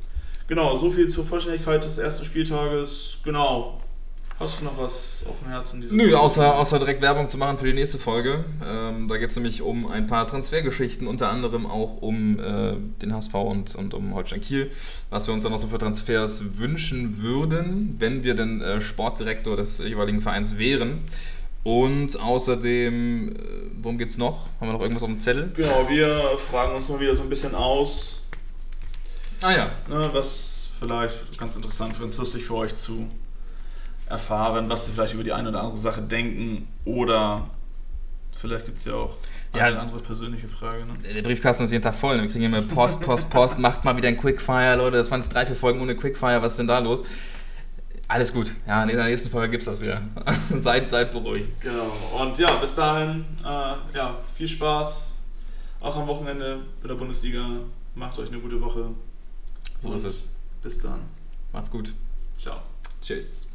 Genau, so viel zur Vollständigkeit des ersten Spieltages. Genau, Hast du noch was auf dem Herzen? Nö, außer, außer direkt Werbung zu machen für die nächste Folge. Ähm, da geht es nämlich um ein paar Transfergeschichten, unter anderem auch um äh, den HSV und, und um Holstein Kiel, was wir uns dann noch so für Transfers wünschen würden, wenn wir denn äh, Sportdirektor des jeweiligen Vereins wären. Und außerdem, äh, worum es noch? Haben wir noch irgendwas auf dem Zettel? Genau, wir fragen uns mal wieder so ein bisschen aus. Ah ja. Ne, was vielleicht ganz interessant für uns lustig für euch zu erfahren, was sie vielleicht über die eine oder andere Sache denken oder vielleicht gibt es ja auch ja, eine andere persönliche Frage. Ne? Der Briefkasten ist jeden Tag voll. Wir kriegen immer Post, Post, Post. Macht mal wieder ein Quickfire, Leute. Das waren jetzt drei, vier Folgen ohne Quickfire. Was ist denn da los? Alles gut. Ja, in der nächsten Folge gibt es das wieder. seid, seid beruhigt. Genau. Und ja, bis dahin, äh, ja, viel Spaß. Auch am Wochenende mit der Bundesliga. Macht euch eine gute Woche. So ist es. Bis dann. Macht's gut. Ciao. Tschüss.